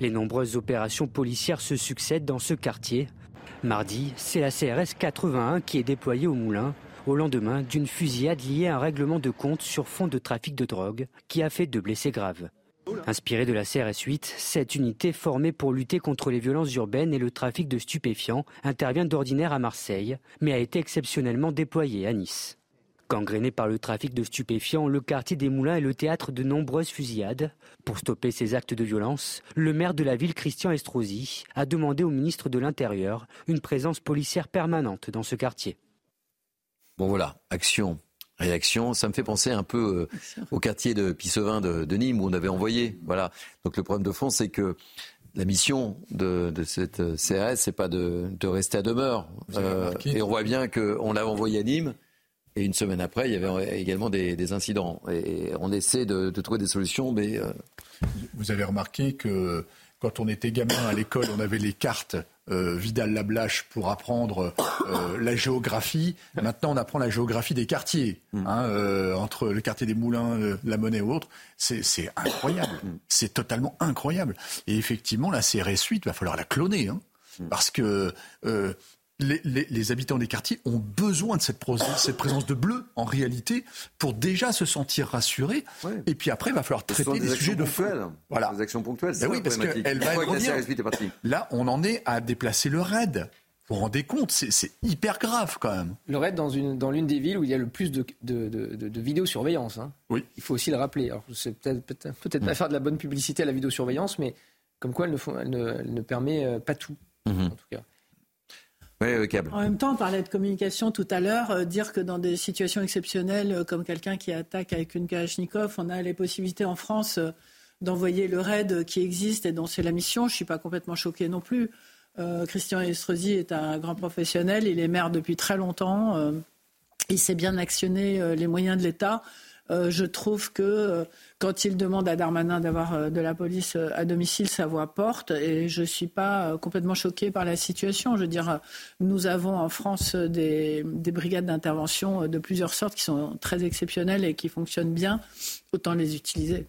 Les nombreuses opérations policières se succèdent dans ce quartier. Mardi, c'est la CRS 81 qui est déployée au Moulin au lendemain d'une fusillade liée à un règlement de compte sur fond de trafic de drogue qui a fait deux blessés graves. Inspirée de la CRS 8, cette unité formée pour lutter contre les violences urbaines et le trafic de stupéfiants intervient d'ordinaire à Marseille, mais a été exceptionnellement déployée à Nice. Gangréné par le trafic de stupéfiants, le quartier des Moulins est le théâtre de nombreuses fusillades. Pour stopper ces actes de violence, le maire de la ville, Christian Estrosi, a demandé au ministre de l'Intérieur une présence policière permanente dans ce quartier. Bon voilà, action, réaction. Ça me fait penser un peu euh, au quartier de Pissevin de, Nîmes où on avait envoyé. Voilà. Donc le problème de fond, c'est que la mission de, cette euh, CRS, c'est pas de, rester à demeure. Euh, et on voit bien qu'on l'a envoyé à Nîmes. Et une semaine après, il y avait également des, incidents. Et on essaie de, trouver des solutions, mais... Vous avez remarqué que quand on était gamin à l'école, on avait les cartes euh, Vidal-Lablache pour apprendre euh, la géographie. Maintenant, on apprend la géographie des quartiers, mm. hein, euh, entre le quartier des Moulins, la Monnaie ou autre. C'est incroyable. Mm. C'est totalement incroyable. Et effectivement, la CRS 8, il va falloir la cloner. Hein, mm. Parce que les, habitants des quartiers ont besoin de cette, cette, présence de bleu, en réalité, pour déjà se sentir rassurés. Et puis après, il va falloir traiter des, sujets de feu. Voilà. Des actions ponctuelles. Ben oui, parce qu'elle va revenir. Là, on en est à déplacer le raid. Vous vous rendez compte, c'est hyper grave quand même. Le raid dans l'une dans des villes où il y a le plus de, de, de, vidéosurveillance. Hein. Oui. Il faut aussi le rappeler. Alors, c'est peut-être peut, peut, pas mm. faire de la bonne publicité à la vidéosurveillance, mais comme quoi elle ne, elle ne, elle ne permet euh, pas tout, mm-hmm. en tout cas. En même temps, on parlait de communication tout à l'heure. Euh, dire que dans des situations exceptionnelles, euh, comme quelqu'un qui attaque avec une Kalachnikov, on a les possibilités en France euh, d'envoyer le raid qui existe et dont c'est la mission. Je ne suis pas complètement choquée non plus. Christian Estrosi est un grand professionnel. Il est maire depuis très longtemps. il sait bien actionner les moyens de l'État. Je trouve que quand il demande à Darmanin d'avoir euh, de la police euh, à domicile, sa voix porte. Et je ne suis pas euh, complètement choquée par la situation. Je veux dire, nous avons en France des brigades d'intervention de plusieurs sortes qui sont très exceptionnelles et qui fonctionnent bien. Autant les utiliser.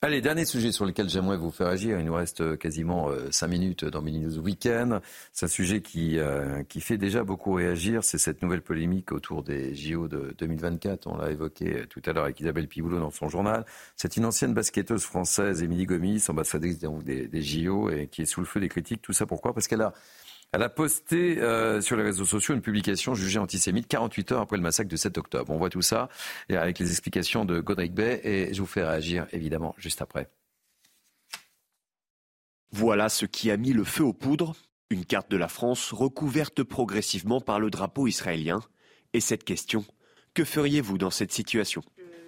Allez, dernier sujet sur lequel j'aimerais vous faire agir. Il nous reste euh, quasiment euh, cinq minutes dans Mini News Weekend. C'est un sujet qui, euh, qui fait déjà beaucoup réagir. C'est cette nouvelle polémique autour des JO de 2024. On l'a évoqué tout à l'heure avec Isabelle Piboulot dans son journal. C'est une ancienne basketteuse française, Émilie Gomis, ambassadrice des, des JO, et qui est sous le feu des critiques. Tout ça pourquoi? Parce qu'elle a elle a posté euh, sur les réseaux sociaux une publication jugée antisémite 48 heures après le massacre de 7 octobre. On voit tout ça avec les explications de Godric Bay et je vous fais réagir évidemment juste après. Voilà ce qui a mis le feu aux poudres. Une carte de la France recouverte progressivement par le drapeau israélien. Et cette question, que feriez-vous dans cette situation?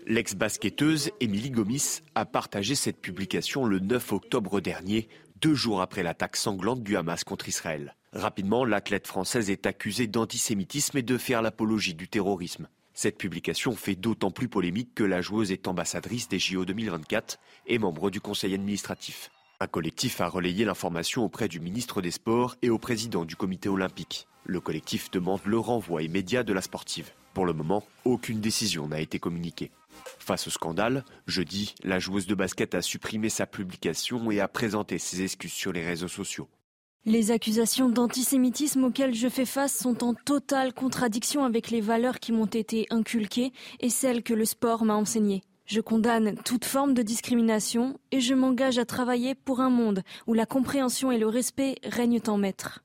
L'ex-basketteuse Émilie Gomis a partagé cette publication le 9 octobre dernier, deux jours après l'attaque sanglante du Hamas contre Israël. Rapidement, l'athlète française est accusée d'antisémitisme et de faire l'apologie du terrorisme. Cette publication fait d'autant plus polémique que la joueuse est ambassadrice des JO 2024 et membre du conseil administratif. Un collectif a relayé l'information auprès du ministre des Sports et au président du comité olympique. Le collectif demande le renvoi immédiat de la sportive. Pour le moment, aucune décision n'a été communiquée. Face au scandale, jeudi, la joueuse de basket a supprimé sa publication et a présenté ses excuses sur les réseaux sociaux. Les accusations d'antisémitisme auxquelles je fais face sont en totale contradiction avec les valeurs qui m'ont été inculquées et celles que le sport m'a enseignées. Je condamne toute forme de discrimination et je m'engage à travailler pour un monde où la compréhension et le respect règnent en maître.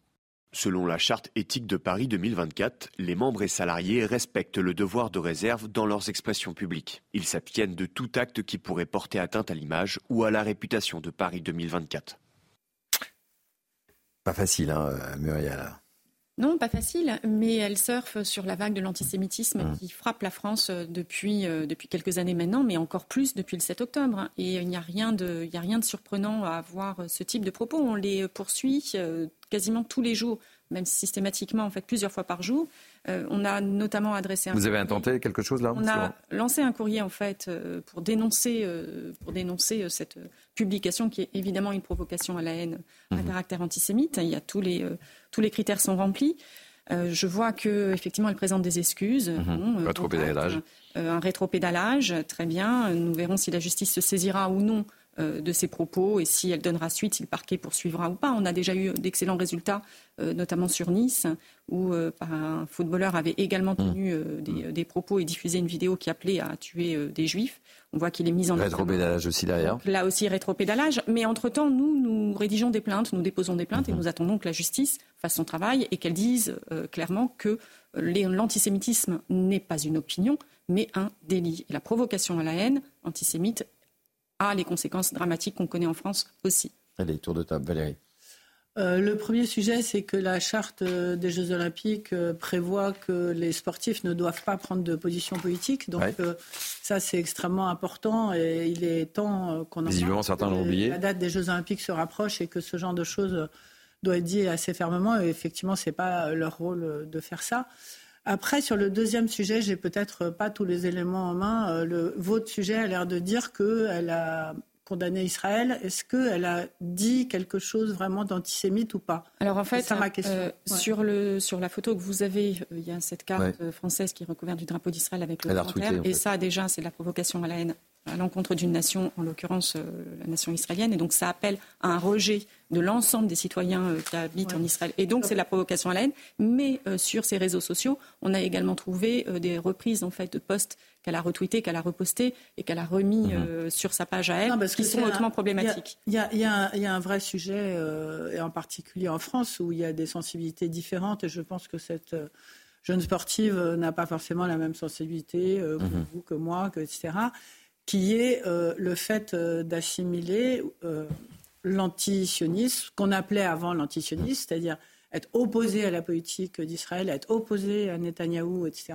Selon la charte éthique de Paris 2024, les membres et salariés respectent le devoir de réserve dans leurs expressions publiques. Ils s'abstiennent de tout acte qui pourrait porter atteinte à l'image ou à la réputation de Paris 2024. Pas facile, hein, Muriel. Non, pas facile, mais elle surfe sur la vague de l'antisémitisme mmh. qui frappe la France euh, depuis, euh, depuis quelques années maintenant, mais encore plus depuis le 7 octobre. Hein. Et il n'y a, rien de, a rien de surprenant à avoir ce type de propos. On les poursuit euh, quasiment tous les jours même systématiquement, en fait, plusieurs fois par jour. Euh, on a notamment adressé un. Vous avez intenté quelque chose là On a lancé un courrier en fait euh, pour dénoncer, euh, pour dénoncer cette publication qui est évidemment une provocation à la haine à mhm. caractère antisémite. Il y a tous les tous les critères sont remplis. je vois que effectivement elle présente des excuses. Mhm. rétropédalage. un rétropédalage, très bien. Nous verrons si la justice se saisira ou non de ses propos et si elle donnera suite, si le parquet poursuivra ou pas. On a déjà eu d'excellents résultats, euh, notamment sur Nice, où euh, un footballeur avait également tenu mmh. des, propos et diffusé une vidéo qui appelait à tuer des juifs. On voit qu'il est mis en rétropédalage aussi derrière. là aussi rétropédalage, mais entre-temps, nous, nous rédigeons des plaintes, nous déposons des plaintes et mmh. nous attendons que la justice fasse son travail et qu'elle dise clairement que l'antisémitisme n'est pas une opinion, mais un délit. Et la provocation à la haine antisémite a les conséquences dramatiques qu'on connaît en France aussi. Allez, tour de table, Valérie. Euh, le premier sujet, c'est que la charte euh, des Jeux Olympiques euh, prévoit que les sportifs ne doivent pas prendre de position politique. Donc ça, c'est extrêmement important et il est temps qu'on en Visiblement, certains l'ont oublié. La date des Jeux Olympiques se rapproche et que ce genre de choses doit être dit assez fermement. Et effectivement, ce n'est pas leur rôle de faire ça. Après, sur le deuxième sujet, j'ai peut-être pas tous les éléments en main. Euh, le, votre sujet a l'air de dire qu'elle a condamné Israël. Est-ce qu'elle a dit quelque chose vraiment d'antisémite ou pas? Alors en fait, ma question. Euh, sur, le, sur la photo que vous avez, euh, il y a cette carte française qui est recouverte du drapeau d'Israël avec le commentaire. Et ça, déjà, c'est de la provocation à la haine à l'encontre d'une nation, en l'occurrence la nation israélienne. Et donc ça appelle à un rejet de l'ensemble des citoyens qui habitent en Israël. Et donc c'est la provocation à la haine. Mais sur ces réseaux sociaux, on a également trouvé des reprises en fait de posts qu'elle a retweeté, qu'elle a reposté et qu'elle a remis mhm. sur sa page à elle, qui sont hautement problématiques. Il y, y, a un vrai sujet, et en particulier en France, où il y a des sensibilités différentes. Et je pense que cette jeune sportive euh, n'a pas forcément la même sensibilité euh, que mhm. vous, que moi, que, etc., qui est euh, le fait d'assimiler l'antisionisme, qu'on appelait avant l'antisionisme, c'est-à-dire être opposé à la politique d'Israël, être opposé à Netanyahou, etc.,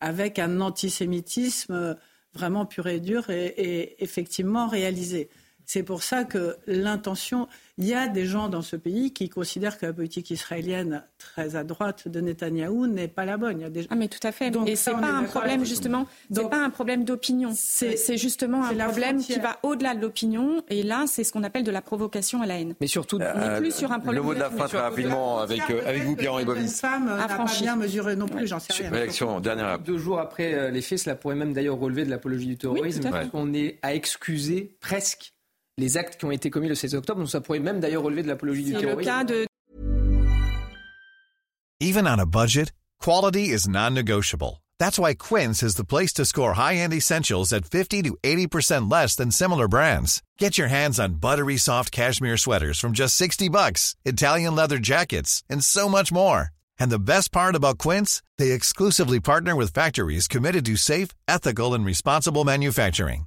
avec un antisémitisme vraiment pur et dur et effectivement réalisé. C'est pour ça que l'intention, il y a des gens dans ce pays qui considèrent que la politique israélienne très à droite de Netanyahou n'est pas la bonne. Il y a des... Ah mais tout à fait. Donc, et c'est pas un problème justement. C'est pas un problème d'opinion. C'est justement un problème qui va au-delà de l'opinion. Et là, c'est ce qu'on appelle de la provocation à la haine. Mais surtout, on plus sur un problème. Le mot de la fin très rapidement avec euh, avec vous, Pierre-Henri Bovis. Une femme n'a pas bien mesuré non plus. J'en sais rien. Réaction dernière. Deux jours après euh, les faits, cela pourrait même d'ailleurs relever de l'apologie du terrorisme, qu'on est à excuser presque les actes qui ont été commis le 16 octobre. Donc ça pourrait même d'ailleurs relever de l'apologie du terrorisme. De... Even on a budget, quality is non-negotiable. That's why Quince is the place to score high-end essentials at 50 to 80% less than similar brands. Get your hands on buttery soft cashmere sweaters from just 60 bucks, Italian leather jackets, and so much more. And the best part about Quince, they exclusively partner with factories committed to safe, ethical, and responsible manufacturing.